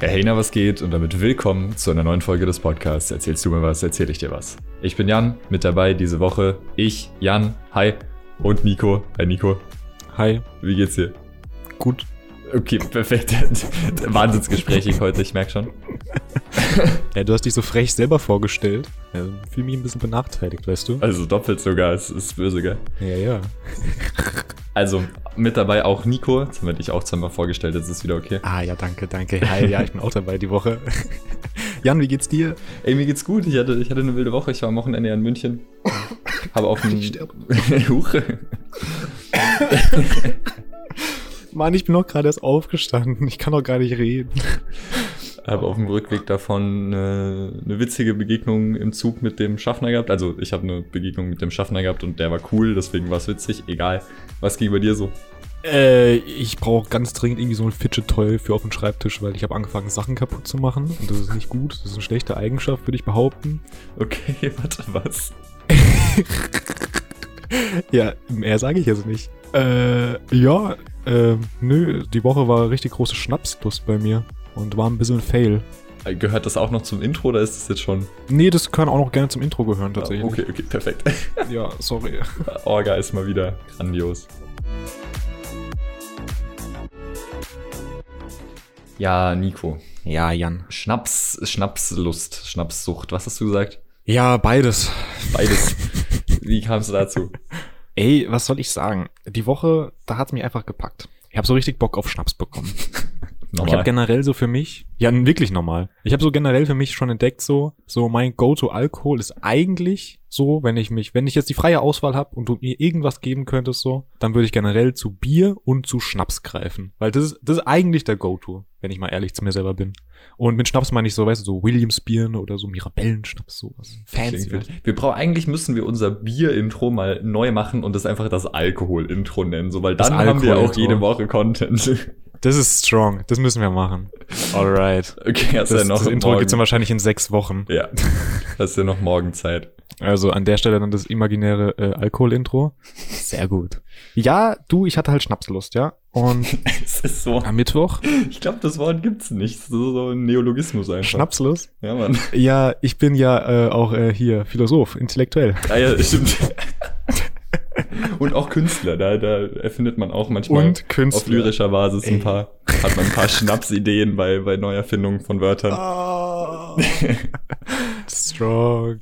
Hey, na, was geht? Und damit willkommen zu einer neuen Folge des Podcasts. Erzählst du mir was, erzähl ich dir was. Ich bin Jan, mit dabei diese Woche. Ich, Jan, hi. Und Nico. Hi, Nico. Hi. Wie geht's dir? Gut. Okay, perfekt. Wahnsinnsgesprächig heute, ich merk schon. Ja, du hast dich so frech selber vorgestellt. Ja, Fühl mich ein bisschen benachteiligt, weißt du? Also doppelt sogar, es ist böse, gell? Ja, ja. Also mit dabei auch Nico. Jetzt haben wir dich auch zweimal vorgestellt, jetzt ist wieder okay. Ah, ja, danke, danke. Hi, ja, ich bin auch dabei die Woche. Jan, wie geht's dir? Ey, mir geht's gut. Ich hatte, ich hatte eine wilde Woche. Ich war am Wochenende in München. Habe auf dem... Ich sterbe. Huch. Mann, ich bin doch gerade erst aufgestanden. Ich kann doch gar nicht reden. Habe auf dem Rückweg davon eine, eine witzige Begegnung im Zug mit dem Schaffner gehabt. Also ich habe eine Begegnung mit dem Schaffner gehabt und der war cool, deswegen war es witzig. Egal. Was ging bei dir so? Äh, ich brauche ganz dringend irgendwie so ein Fidget Toy für auf den Schreibtisch, weil ich habe angefangen, Sachen kaputt zu machen. Und das ist nicht gut. Das ist eine schlechte Eigenschaft, würde ich behaupten. Okay, warte, was? Ja, mehr sage ich jetzt nicht. Äh, ja, äh, nö, die Woche war richtig große Schnapslust bei mir und war ein bisschen Fail. Gehört das auch noch zum Intro oder ist das jetzt schon? Nee, das kann auch noch gerne zum Intro gehören tatsächlich. Okay, okay, perfekt. Ja, sorry. Orga ist mal wieder grandios. Ja, Nico. Ja, Jan. Schnaps, Schnapslust, Schnapssucht. Was hast du gesagt? Ja, beides. Beides. Wie kamst du dazu? Ey, was soll ich sagen? Die Woche, da hat's mich einfach gepackt. Ich habe so richtig Bock auf Schnaps bekommen. Ich habe generell so für mich, ja wirklich normal. Ich habe so generell für mich schon entdeckt so, so mein Go-to-Alkohol ist eigentlich so, wenn ich mich, wenn ich jetzt die freie Auswahl habe und du mir irgendwas geben könntest so, dann würde ich generell zu Bier und zu Schnaps greifen, weil das ist das ist eigentlich der Go-to, wenn ich mal ehrlich zu mir selber bin. Und mit Schnaps meine ich so, weißt du, so Williams Bier oder so Mirabellenschnaps sowas. Fancy. Wild. Wir brauchen eigentlich müssen wir unser Bier-Intro mal neu machen und das einfach das Alkohol-Intro nennen, so weil Das dann haben wir auch jede Woche Content. Das ist strong, das müssen wir machen. Alright. Okay, hast Das, ja noch das Intro morgen. gibt's dann wahrscheinlich in sechs Wochen. Ja, hast ja noch morgen Zeit. Also an der Stelle dann das imaginäre äh, Alkohol-Intro. Sehr gut. Ja, du, ich hatte halt Schnapslust, ja. Und Es ist so. am Mittwoch Ich glaube, das Wort gibt's nicht. So, so ein Neologismus einfach. Schnapslust. Ja, Mann. Ja, ich bin ja äh, auch äh, hier Philosoph, intellektuell. Ja, ja, stimmt. Und auch Künstler, da, da erfindet man auch manchmal Und auf lyrischer Basis ein Ey. paar, hat man ein paar Schnapsideen bei, bei Neuerfindungen von Wörtern. Ah. Strong.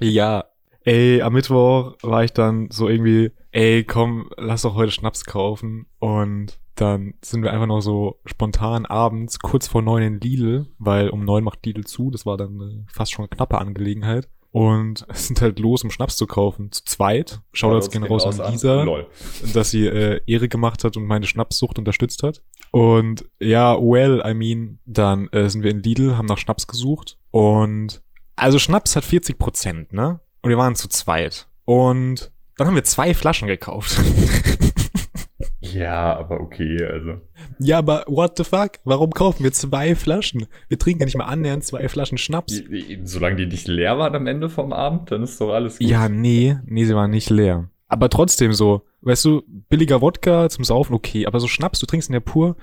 ja. Ey, am Mittwoch war ich dann so irgendwie, ey, komm, lass doch heute Schnaps kaufen. Und dann sind wir einfach noch so spontan abends, kurz vor neun in Lidl, weil um neun macht Lidl zu. Das war dann fast schon eine knappe Angelegenheit. Und es sind halt los, um Schnaps zu kaufen. Zu zweit. Shoutouts gehen raus an Lisa dass sie äh, Ehre gemacht hat und meine Schnapssucht unterstützt hat. Und ja, well, I mean, dann äh, sind wir in Lidl, haben nach Schnaps gesucht und also Schnaps hat 40 Prozent, ne? Und wir waren zu zweit. Und dann haben wir zwei Flaschen gekauft. Ja, aber okay, also. ja, aber what the fuck? Warum kaufen wir zwei Flaschen? Wir trinken ja nicht mal annähernd zwei Flaschen Schnaps. Solange die nicht leer waren am Ende vom Abend, dann ist doch alles gut. Ja, nee, nee, sie waren nicht leer. Aber trotzdem so, weißt du, billiger Wodka zum Saufen, okay, aber so Schnaps, du trinkst ihn ja pur,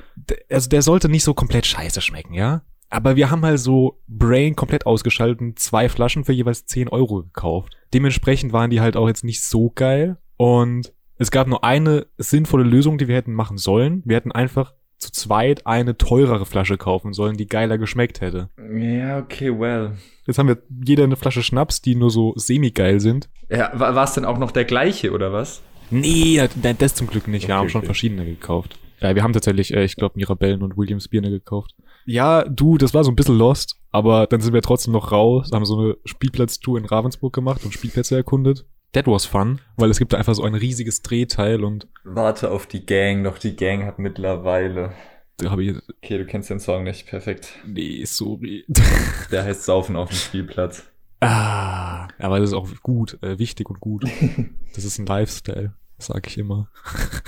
also der sollte nicht so komplett scheiße schmecken, ja? Aber wir haben halt so Brain komplett ausgeschaltet, zwei Flaschen für jeweils 10 Euro gekauft. Dementsprechend waren die halt auch jetzt nicht so geil und es gab nur eine sinnvolle Lösung, die wir hätten machen sollen. Wir hätten einfach zu zweit eine teurere Flasche kaufen sollen, die geiler geschmeckt hätte. Ja, okay, well. Jetzt haben wir jeder eine Flasche Schnaps, die nur so semi-geil sind. Ja, war es denn auch noch der gleiche, oder was? Nee, das- zum Glück nicht. Wir Okay, haben schon okay. verschiedene gekauft. Ja, wir haben tatsächlich, äh, ich glaube, Mirabellen und Williams Birne gekauft. Ja, du, das war so ein bisschen lost, aber dann sind wir trotzdem noch raus, haben so eine Spielplatztour in Ravensburg gemacht und Spielplätze erkundet. That was fun, weil es gibt da einfach so ein riesiges Drehteil und Warte auf die Gang, doch die Gang hat mittlerweile. da habe ich, Okay, du kennst den Song nicht, perfekt. nee, sorry. Der heißt Saufen auf dem Spielplatz. ah, aber das ist auch gut, äh, wichtig und gut. Das ist ein Lifestyle, sag ich immer.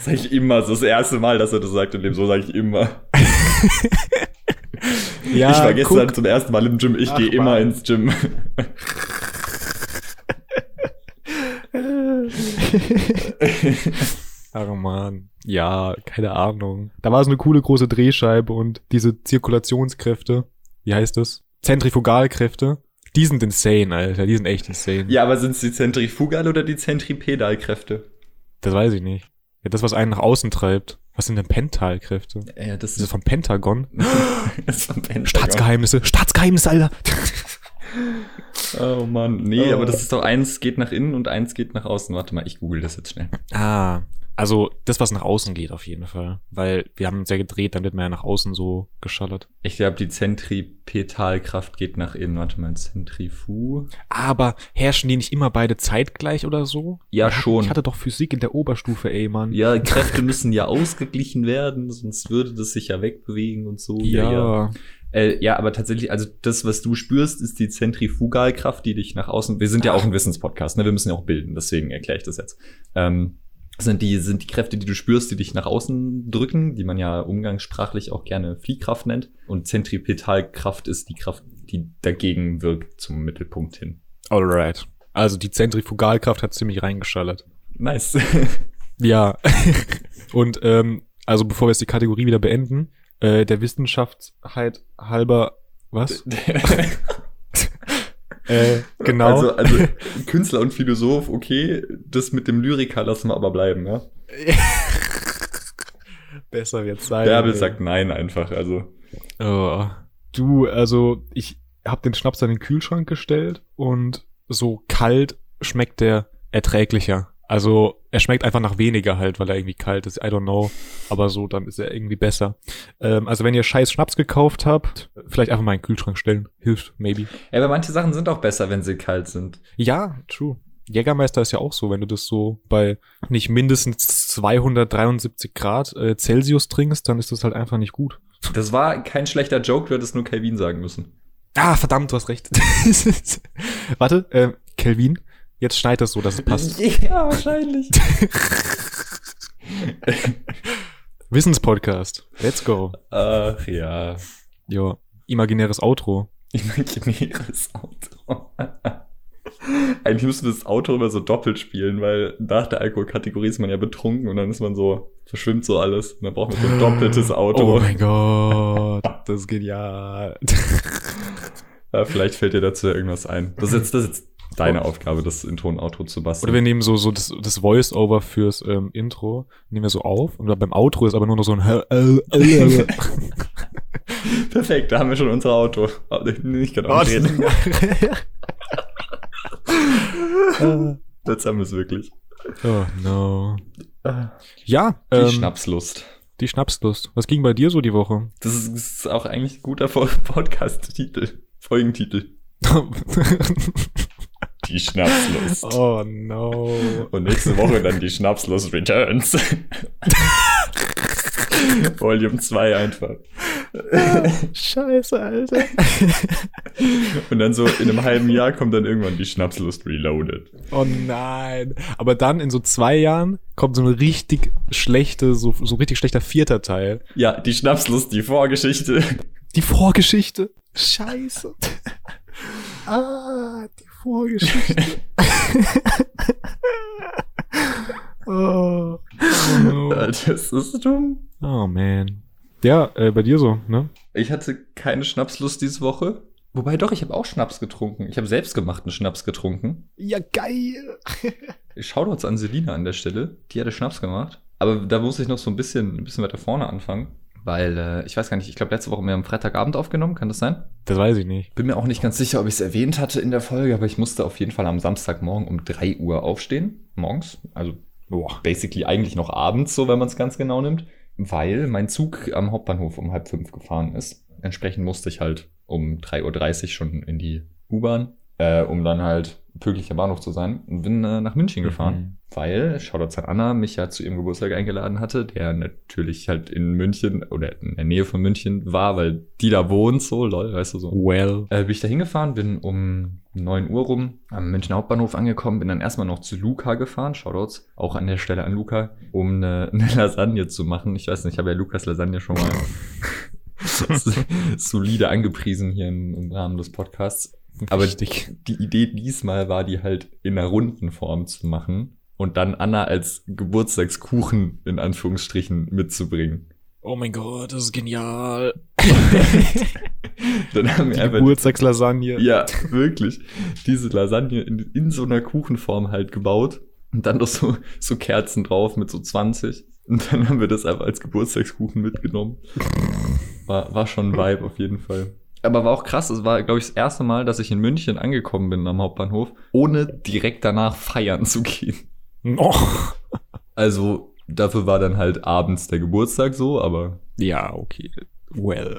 Sag ich immer, das ist das erste Mal, dass er das sagt und dem so sage ich immer. Ja, ich war gestern guck. zum ersten Mal im Gym, ich gehe immer ins Gym. Ach man, ja, keine Ahnung. Da war so eine coole große Drehscheibe und diese Zirkulationskräfte, wie heißt das? Zentrifugalkräfte. Die sind insane, Alter. Die sind echt insane. Ja, aber sind es die Zentrifugal- oder die Zentripedalkräfte? Das weiß ich nicht. Ja, das, was einen nach außen treibt. Was sind denn Pentalkräfte? Ja, das Das ist vom Pentagon. das ist vom Pentagon. Staatsgeheimnisse. Staatsgeheimnisse, Alter. Oh Mann, nee, Oh. aber das ist doch eins geht nach innen und eins geht nach außen. Warte mal, ich google das jetzt schnell. Ah, also das, was nach außen geht auf jeden Fall. Weil wir haben uns ja gedreht, dann wird man ja nach außen so geschallert. Ich glaube, die Zentripetalkraft geht nach innen. Warte mal, Zentrifu. Aber herrschen die nicht immer beide zeitgleich oder so? Ja, Ich hatte- schon. Ich hatte doch Physik in der Oberstufe, ey, Mann. Ja, Kräfte müssen ja ausgeglichen werden, sonst würde das sich ja wegbewegen und so. ja. Äh, ja, aber tatsächlich, also das, was du spürst, ist die Zentrifugalkraft, die dich nach außen. Wir sind ja auch ein Wissenspodcast, ne? Wir müssen ja auch bilden, deswegen erkläre ich das jetzt. Ähm, sind die, sind die Kräfte, die du spürst, die dich nach außen drücken, die man ja umgangssprachlich auch gerne Fliehkraft nennt. Und Zentripetalkraft ist die Kraft, die dagegen wirkt zum Mittelpunkt hin. Alright. Also die Zentrifugalkraft hat ziemlich reingeschallert. Nice. Ja. Und ähm, also bevor wir jetzt die Kategorie wieder beenden, äh, der Wissenschaftsheit halber was? Äh, genau. Also, also Künstler und Philosoph, okay, das mit dem Lyriker lassen wir aber bleiben, ja. Besser wird's sein. Bärbel sagt nein einfach, also. Oh. Du, also ich habe den Schnaps an den Kühlschrank gestellt und so kalt schmeckt der erträglicher. Also er schmeckt einfach nach weniger halt, weil er irgendwie kalt ist. I don't know. Aber so, dann ist er irgendwie besser. Ähm, also wenn ihr scheiß Schnaps gekauft habt, vielleicht einfach mal in den Kühlschrank stellen. Hilft, maybe. Ja, aber manche Sachen sind auch besser, wenn sie kalt sind. Ja, true. Jägermeister ist ja auch so, wenn du das so bei nicht mindestens 273 Grad äh, Celsius trinkst, dann ist das halt einfach nicht gut. Das war kein schlechter Joke, du hättest nur Calvin sagen müssen. Ah, verdammt, du hast recht. Warte, äh, Kelvin, jetzt schneid das so, dass es passt. Ja, wahrscheinlich. Wissenspodcast. Let's go. Ach ja. Jo, imaginäres Outro. Imaginäres Auto. Eigentlich müsste das Auto immer so doppelt spielen, weil nach der Alkoholkategorie ist man ja betrunken und dann ist man so, verschwimmt so alles. Und dann braucht man so ein doppeltes Auto. Oh mein Gott, das ist genial. Ja, vielleicht fällt dir dazu irgendwas ein. Das ist jetzt, das ist jetzt deine Aufgabe, das Intro und Outro zu basteln. Oder wir nehmen so, so das, das Voice-Over fürs ähm, Intro, nehmen wir so auf und beim Outro ist aber nur noch so ein Perfekt, da haben wir schon unser Auto. Ich kann auch Oh, nicht reden. oh Jetzt haben wir es wirklich. no. Ja, Die ähm, Schnapslust. die Schnapslust. Was ging bei dir so die Woche? Das ist, das ist auch eigentlich ein guter Podcast-Titel. Folgentitel. Die Schnapslust. oh no. Und nächste Woche dann die Schnapslust Returns. Volume 2 einfach. Scheiße, Alter. Und dann so in einem halben Jahr kommt dann irgendwann die Schnapslust Reloaded. Oh nein. Aber dann in so zwei Jahren kommt so eine richtig schlechte, so, so richtig schlechter vierter Teil. Ja, die Schnapslust, die Vorgeschichte. Die Vorgeschichte. Scheiße. ah, die Vorgeschichte. oh. Oh, no. Das ist dumm. oh man. Ja, äh, bei dir so, ne? Ich hatte keine Schnapslust diese Woche. Wobei doch, ich habe auch Schnaps getrunken. Ich habe selbstgemachten Schnaps getrunken. Ja, geil. Shoutouts an Selina an der Stelle. Die hatte Schnaps gemacht. Aber da muss ich noch so ein bisschen, ein bisschen weiter vorne anfangen. Weil, äh, ich weiß gar nicht, ich glaube, letzte Woche haben wir am Freitagabend aufgenommen, kann das sein? Das weiß ich nicht. Bin mir auch nicht ganz sicher, ob ich es erwähnt hatte in der Folge, aber ich musste auf jeden Fall am Samstagmorgen um 3 Uhr aufstehen. Morgens. Also, boah, basically eigentlich noch abends, so wenn man es ganz genau nimmt. Weil mein Zug am Hauptbahnhof um halb fünf gefahren ist. Entsprechend musste ich halt um 3.30 Uhr schon in die U-Bahn, äh, um dann halt pünktlicher Bahnhof zu sein. Und bin äh, nach München gefahren. Mhm. Weil Shoutouts an Anna mich ja zu ihrem Geburtstag eingeladen hatte, der natürlich halt in München oder in der Nähe von München war, weil die da wohnt, so, lol, weißt du so. Well. Äh, bin ich da hingefahren, bin um 9 Uhr rum am Münchner Hauptbahnhof angekommen, bin dann erstmal noch zu Luca gefahren, Shoutouts, auch an der Stelle an Luca, um eine, eine Lasagne zu machen. Ich weiß nicht, ich habe ja Lukas Lasagne schon mal solide angepriesen hier im, im Rahmen des Podcasts. Aber Richtig. die Idee diesmal war, die halt in einer runden Form zu machen. und dann Anna als Geburtstagskuchen in Anführungsstrichen mitzubringen. Oh mein Gott, das ist genial. Dann haben wir Die einfach Geburtstagslasagne. Ja, wirklich. Diese Lasagne in, in so einer Kuchenform halt gebaut. Und dann noch so, so Kerzen drauf mit so 20. Und dann haben wir das einfach als Geburtstagskuchen mitgenommen. War, war schon ein Vibe auf jeden Fall. Aber war auch krass, es war, glaube ich, das erste Mal, dass ich in München angekommen bin am Hauptbahnhof, ohne direkt danach feiern zu gehen. Oh. Also dafür war dann halt abends der Geburtstag so, aber Ja, okay. Well.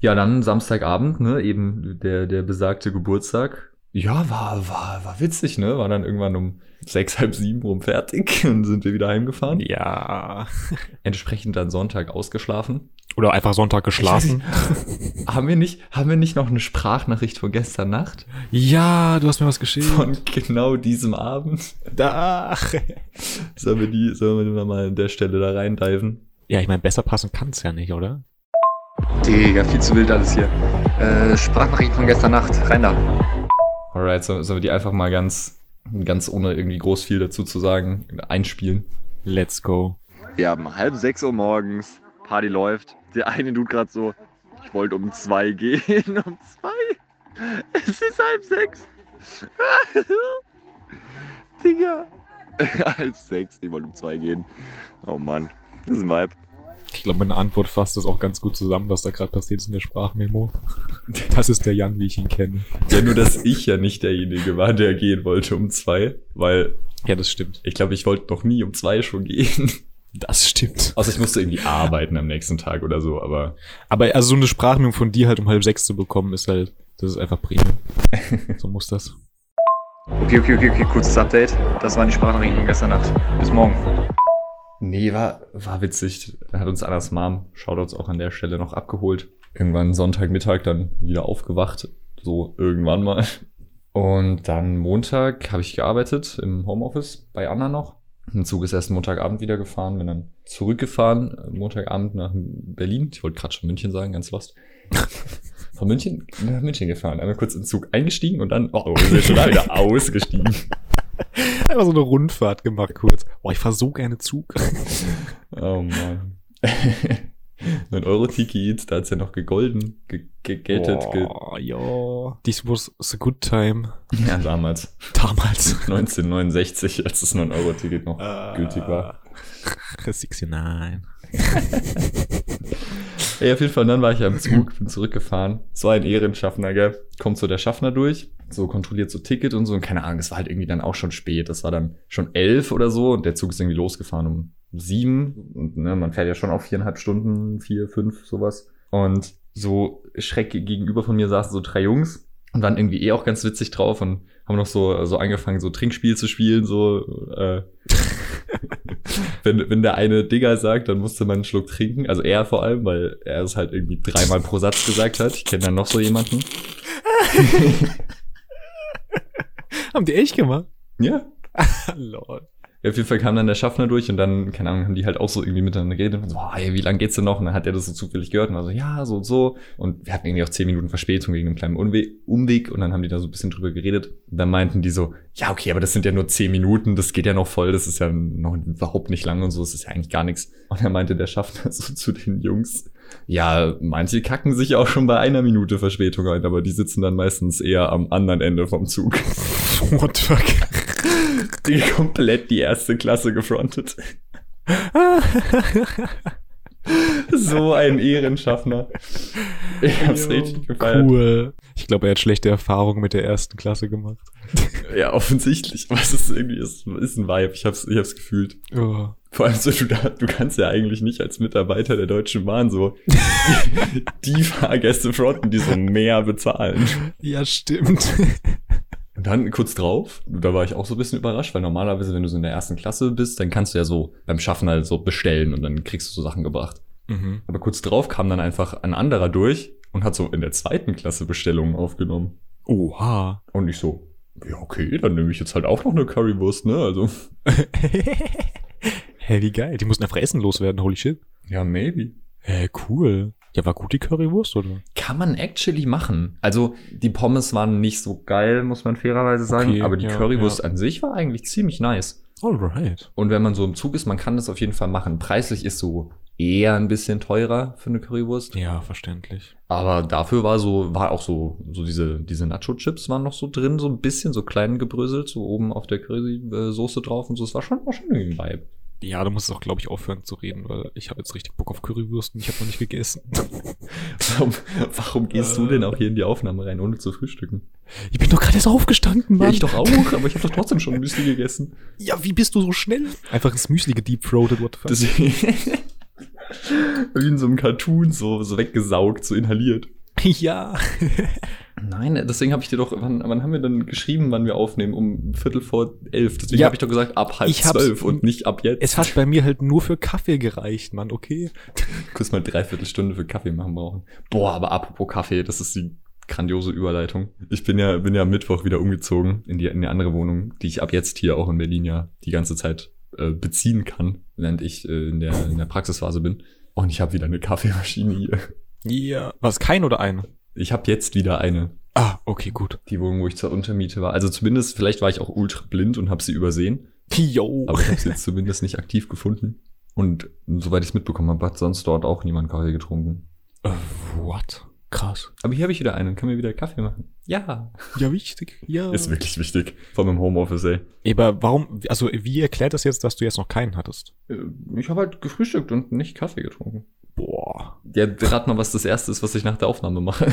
Ja, dann Samstagabend, ne, eben der, der besagte Geburtstag. Ja, war, war, war witzig, ne? War dann irgendwann um sechs, halb sieben rum fertig und sind wir wieder heimgefahren. Ja. Entsprechend dann Sonntag ausgeschlafen. Oder einfach Sonntag geschlafen. Haben wir nicht, haben wir nicht noch eine Sprachnachricht von gestern Nacht? Ja, du hast mir was geschickt. Von genau diesem Abend? da. Sollen wir die, sollen wir mal an der Stelle da reindiven? Ja, ich meine, besser passen kann's ja nicht, oder? Digga, viel zu wild alles hier. Äh, Sprachnachricht von gestern Nacht. Rein da. Alright, so, sollen wir die einfach mal ganz, ganz ohne irgendwie groß viel dazu zu sagen, einspielen? Let's go. Wir haben halb sechs Uhr morgens, Party läuft. Der eine tut gerade so, ich wollte um zwei gehen. Um zwei? Es ist halb sechs. Digga. halb sechs, ich wollte um zwei gehen. Oh Mann, das ist ein Vibe. Ich glaube, meine Antwort fasst das auch ganz gut zusammen, was da gerade passiert ist in der Sprachmemo. Das ist der Jan, wie ich ihn kenne. Ja, nur dass ich ja nicht derjenige war, der gehen wollte um zwei, weil Ja, das stimmt. ich glaube, ich wollte noch nie um zwei schon gehen. Das stimmt. Außer ich musste irgendwie arbeiten am nächsten Tag oder so, aber Aber also so eine Sprachmemo von dir halt um halb sechs zu bekommen, ist halt, das ist einfach Premium. So muss das. Okay, okay, okay, okay, kurzes Update. Das waren die Sprachnachrichten von gestern Nacht. Bis morgen. Nee, war, war witzig. Da hat uns Annas Mom, Shoutouts auch an der Stelle noch abgeholt. Irgendwann Sonntagmittag dann wieder aufgewacht, so irgendwann mal. Und dann Montag habe ich gearbeitet im Homeoffice bei Anna noch. Ein Zug ist erst Montagabend wieder gefahren, bin dann zurückgefahren, Montagabend nach Berlin. Ich wollte gerade schon München sagen, ganz lost. Von München nach München gefahren, einmal kurz in den Zug eingestiegen und dann, oh, wir sind schon da wieder ausgestiegen. Einfach so eine Rundfahrt gemacht kurz. Boah, ich fahr so gerne Zug. Oh Mann. Mein Euro-Ticket, da hat's ja noch gegolden, ge gegeltet. Ge Boah, ja. This was a good time. ja, damals. Damals. 1969, als das 9-Euro-Ticket noch gültig war. 69. Ey, auf jeden Fall, dann war ich am Zug, bin zurückgefahren. So ein Ehrenschaffner, gell? Kommt so der Schaffner durch, so kontrolliert so Ticket und so. Und keine Ahnung, es war halt irgendwie dann auch schon spät. Das war dann schon elf oder so und der Zug ist irgendwie losgefahren um sieben. Und ne, man fährt ja schon auf viereinhalb Stunden, vier, fünf, sowas. Und so schreck gegenüber von mir saßen so drei Jungs und waren irgendwie eh auch ganz witzig drauf und haben noch so, so angefangen, so Trinkspiel zu spielen, so, äh, wenn, wenn der eine Digger sagt, dann musste man einen Schluck trinken. Also er vor allem, weil er es halt irgendwie dreimal pro Satz gesagt hat. Ich kenne dann noch so jemanden. Haben die echt gemacht? Ja. Lol. Ja, Auf jeden Fall kam dann der Schaffner durch und dann, keine Ahnung, haben die halt auch so irgendwie miteinander geredet und so, oh, ey, wie lange geht's denn noch? Und dann hat er das so zufällig gehört und war so, ja, so und so. Und wir hatten irgendwie auch zehn Minuten Verspätung wegen einem kleinen Umweg und dann haben die da so ein bisschen drüber geredet. Und dann meinten die so, ja, okay, aber das sind ja nur zehn Minuten, das geht ja noch voll, das ist ja noch überhaupt nicht lang und so, das ist ja eigentlich gar nichts. Und dann meinte der Schaffner so zu den Jungs, ja, manche kacken sich auch schon bei einer Minute Verspätung ein, aber die sitzen dann meistens eher am anderen Ende vom Zug. What the fuck? Die komplett die erste Klasse gefrontet. so ein Ehrenschaffner. Ich hab's Jo, richtig gefeiert. Cool. Ich glaube, er hat schlechte Erfahrungen mit der ersten Klasse gemacht. Ja, offensichtlich. Es ist irgendwie, es ist ein Vibe. Ich hab's, ich hab's gefühlt. Oh. Vor allem so, du, du kannst ja eigentlich nicht als Mitarbeiter der Deutschen Bahn so die Fahrgäste fronten, die so mehr bezahlen. Ja, stimmt. Und dann kurz drauf, da war ich auch so ein bisschen überrascht, weil normalerweise, wenn du so in der ersten Klasse bist, dann kannst du ja so beim Schaffen halt so bestellen und dann kriegst du so Sachen gebracht. Mhm. Aber kurz drauf kam dann einfach ein anderer durch und hat so in der zweiten Klasse Bestellungen aufgenommen. Oha. Und ich so, ja, okay, dann nehme ich jetzt halt auch noch eine Currywurst, ne? Also, Hä, wie geil. Die mussten einfach Essen loswerden, holy shit. ja, maybe. Hä, cool. Ja, war gut die Currywurst, oder? Kann man actually machen. Also die Pommes waren nicht so geil, muss man fairerweise sagen, Okay, aber die ja, Currywurst ja. an sich war eigentlich ziemlich nice. Alright. Und wenn man so im Zug ist, man kann das auf jeden Fall machen. Preislich ist so eher ein bisschen teurer für eine Currywurst. Ja, verständlich. Aber dafür war so, war auch so, so diese, diese Nacho-Chips waren noch so drin, so ein bisschen, so klein gebröselt, so oben auf der Currysoße drauf und so. Es war schon, war schon irgendwie ein Vibe. Ja, du musst auch, glaube ich, aufhören zu reden, weil ich habe jetzt richtig Bock auf Currywurst und ich habe noch nicht gegessen. Warum, warum gehst du denn auch hier in die Aufnahme rein, ohne zu frühstücken? Ich bin doch gerade erst aufgestanden, Mann. Ja, ich doch auch, aber ich habe doch trotzdem schon Müsli gegessen. Ja, wie bist du so schnell? Einfach das Müsli gedeepthroated, what the fuck? Wie in so einem Cartoon, so, so weggesaugt, so inhaliert. ja. Nein, deswegen habe ich dir doch, wann, wann haben wir denn geschrieben, wann wir aufnehmen? Um Viertel vor elf. Deswegen Ja, habe ich doch gesagt, ab halb zwölf und nicht ab jetzt. Es hat bei mir halt nur für Kaffee gereicht, Mann, okay? kurz mal dreiviertel Stunde für Kaffee machen brauchen. Boah, aber apropos Kaffee, das ist die grandiose Überleitung. Ich bin ja, bin ja am Mittwoch wieder umgezogen in die, in die andere Wohnung, die ich ab jetzt hier auch in Berlin ja die ganze Zeit äh, beziehen kann, während ich äh, in, der, in der Praxisphase bin. Und ich habe wieder eine Kaffeemaschine hier. Ja. Was, kein oder eine? Ich habe jetzt wieder eine. Ah, okay, gut. Die Wohnung, wo ich zur Untermiete war. Also zumindest, vielleicht war ich auch ultra blind und habe sie übersehen. Yo. Aber ich habe sie jetzt zumindest nicht aktiv gefunden. Und soweit ich es mitbekommen habe, hat sonst dort auch niemand Kaffee getrunken. Äh, what? Krass. Aber hier habe ich wieder einen, kann mir wieder Kaffee machen. Ja. Ja, wichtig. Ja. Ist wirklich wichtig. Vor allem im Homeoffice, ey. Aber warum, also wie erklärt das jetzt, dass du jetzt noch keinen hattest? Äh, Ich habe halt gefrühstückt und nicht Kaffee getrunken. Boah. Ja, rat mal, was das erste ist, was ich nach der Aufnahme mache.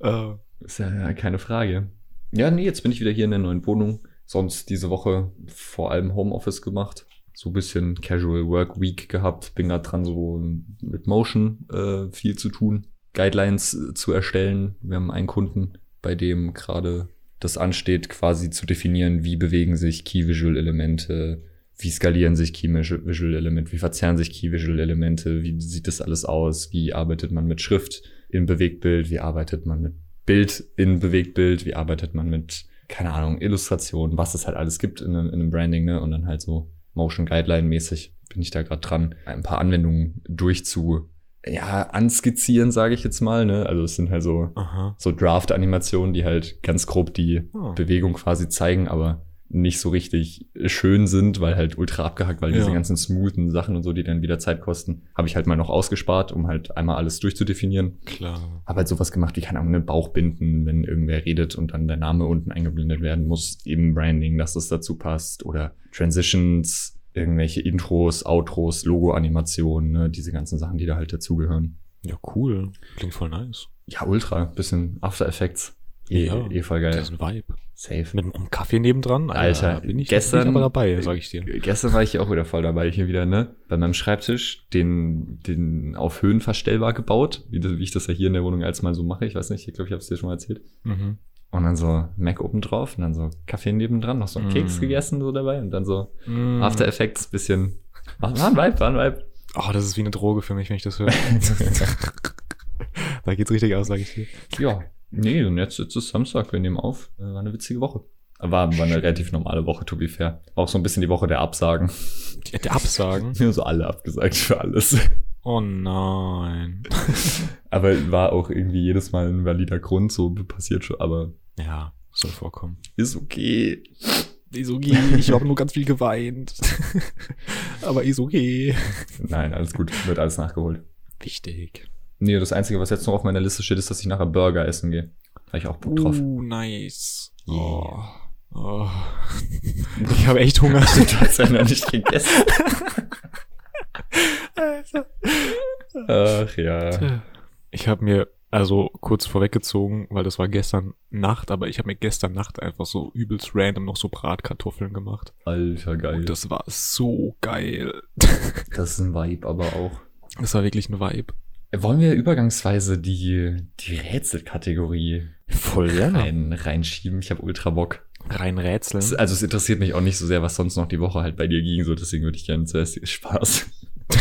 äh, Ist ja keine Frage. Ja, nee, jetzt bin ich wieder hier in der neuen Wohnung. Sonst diese Woche vor allem Homeoffice gemacht. So ein bisschen Casual Work Week gehabt. Bin gerade dran, so mit Motion äh, viel zu tun. Guidelines äh, zu erstellen. Wir haben einen Kunden, bei dem gerade das ansteht, quasi zu definieren, wie bewegen sich Key Visual Elemente, wie skalieren sich Key Visual Elemente, wie verzerren sich Key Visual Elemente, wie sieht das alles aus, wie arbeitet man mit Schrift im Bewegtbild, wie arbeitet man mit Bild in Bewegtbild, wie arbeitet man mit, keine Ahnung, Illustrationen, was es halt alles gibt in, einem- in einem Branding, ne? Und dann halt so Motion Guideline mäßig bin ich da gerade dran, ein paar Anwendungen durchzu, ja, anskizzieren, sage ich jetzt mal, ne? Also es sind halt so, aha. so Draft-Animationen, die halt ganz grob die Oh. Bewegung quasi zeigen, aber nicht so richtig schön sind, weil halt ultra abgehackt, weil Ja. diese ganzen smoothen Sachen und so, die dann wieder Zeit kosten, habe ich halt mal noch ausgespart, um halt einmal alles durchzudefinieren. Klar. Habe halt sowas gemacht wie, keine Ahnung, einen Bauch binden, wenn irgendwer redet und dann der Name unten eingeblendet werden muss im Branding, dass das dazu passt. Oder Transitions, irgendwelche Intros, Outros, Logo-Animationen, ne? diese ganzen Sachen, die da halt dazugehören. Ja, cool. Klingt voll nice. Ja, ultra. Bisschen After Effects. Eh, Ja, eh voll geil. Das ist ein Vibe. Safe. Mit einem Kaffee nebendran? Alter, bin ich, gestern- bin ich aber dabei, sag ich dir. Gestern war ich hier auch wieder voll dabei, hier wieder, ne? Bei meinem Schreibtisch, den, den auf Höhen verstellbar gebaut, wie, wie ich das ja hier in der Wohnung als mal so mache. Ich weiß nicht, ich glaube, ich habe es dir schon mal erzählt. Mhm. Und dann so Mac oben drauf und dann so Kaffee nebendran, noch so einen Mm. Keks gegessen so dabei und dann so Mm. After Effects bisschen. War, war ein Vibe, war ein Vibe. Oh, das ist wie eine Droge für mich, wenn ich das höre. da geht's richtig aus, sag ich dir. ja, nee, und jetzt, jetzt ist Samstag, wir nehmen auf. Äh, War eine witzige Woche. War, war eine relativ normale Woche, to be fair. Auch so ein bisschen die Woche der Absagen. Die, die Absagen? Wir haben so alle abgesagt für alles. Oh nein. Aber war auch irgendwie jedes Mal ein valider Grund, so passiert schon, aber Ja, soll vorkommen. ist okay. Ist okay, ich habe nur ganz viel geweint. aber ist okay. Nein, alles gut, wird alles nachgeholt. Wichtig. Nee, das Einzige, was jetzt noch auf meiner Liste steht, ist, dass ich nachher Burger essen gehe. Da ich auch Bock drauf. Uh, nice. Oh. Oh. Ich habe echt Hunger. Du hast ja noch nicht gegessen. Ach ja. Ich habe mir, also kurz vorweggezogen, weil das war gestern Nacht, aber ich habe mir gestern Nacht einfach so übelst random noch so Bratkartoffeln gemacht. Alter, geil. Und das war so geil. das ist ein Vibe aber auch. Das war wirklich ein Vibe. Wollen wir übergangsweise die, die Rätselkategorie Voll gerne. rein, reinschieben? Ich habe ultra Bock. Rein rätseln. Also es interessiert mich auch nicht so sehr, was sonst noch die Woche halt bei dir ging, so deswegen würde ich gerne zuerst Spaß.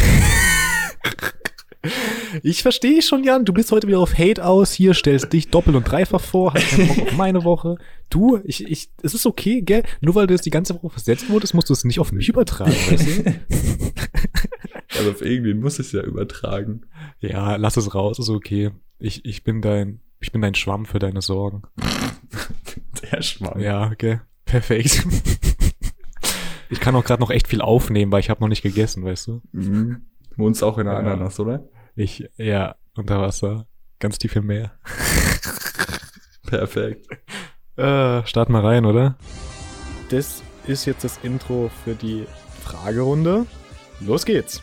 Ich verstehe schon, Jan. Du bist heute wieder auf Hate aus. Hier stellst dich doppelt und dreifach vor. Hast keinen Bock auf meine Woche. Du, ich, ich, es ist okay, gell? Nur weil du jetzt die ganze Woche versetzt wurdest, musst du es nicht auf mich übertragen, weißt du? Also auf irgendwen muss es ja übertragen. Ja, lass es raus, ist okay. Ich, ich bin dein, ich bin dein Schwamm für deine Sorgen. Der Schwamm. Ja, okay. Perfekt. Ich kann auch gerade noch echt viel aufnehmen, weil ich habe noch nicht gegessen, weißt du? Mhm. Wohnst auch in der Ja. Ananas, oder? Ich, ja, unter Wasser. Ganz tief im Meer. Perfekt. Äh, starten wir rein, oder? Das ist jetzt das Intro für die Fragerunde. Los geht's.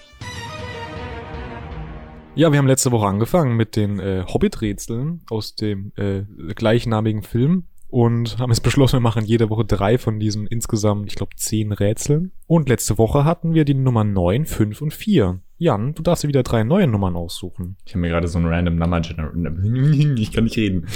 Ja, wir haben letzte Woche angefangen mit den äh, Hobbit-Rätseln aus dem äh, gleichnamigen Film und haben jetzt beschlossen, wir machen jede Woche drei von diesen insgesamt, ich glaube, zehn Rätseln. Und letzte Woche hatten wir die Nummer 9, 5 und 4. Jan, du darfst dir wieder drei neue Nummern aussuchen. Ich habe mir gerade so einen random Number Generator. Ich kann nicht reden.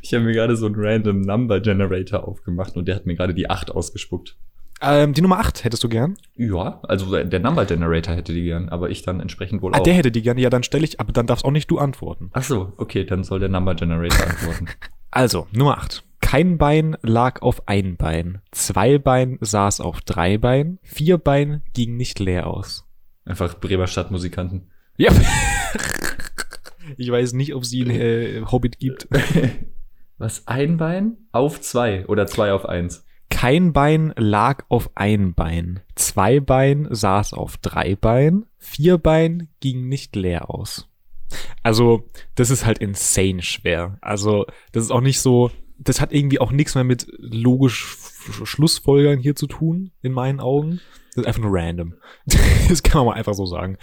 Ich habe mir gerade so einen random Number Generator aufgemacht und der hat mir gerade die 8 ausgespuckt. Ähm, die Nummer 8 hättest du gern? Ja, also der Number Generator hätte die gern, aber ich dann entsprechend wohl Ah, auch. der hätte die gerne. Ja, dann stelle ich, aber dann darfst auch nicht du antworten. Ach so, okay, dann soll der Number Generator antworten. Also, Nummer 8. Kein Bein lag auf ein Bein. Zwei Bein saß auf drei Bein. Vier Bein ging nicht leer aus. Einfach Bremer Stadtmusikanten. Ja. ich weiß nicht, ob sie einen äh, Hobbit gibt. Was? Ein Bein auf zwei oder zwei auf eins? Kein Bein lag auf ein Bein. Zwei Bein saß auf drei Bein. Vier Bein ging nicht leer aus. Also, das ist halt insane schwer. Also, das ist auch nicht so, das hat irgendwie auch nichts mehr mit logisch Sch- Schlussfolgern hier zu tun, in meinen Augen. Das ist einfach nur random. Das kann man mal einfach so sagen.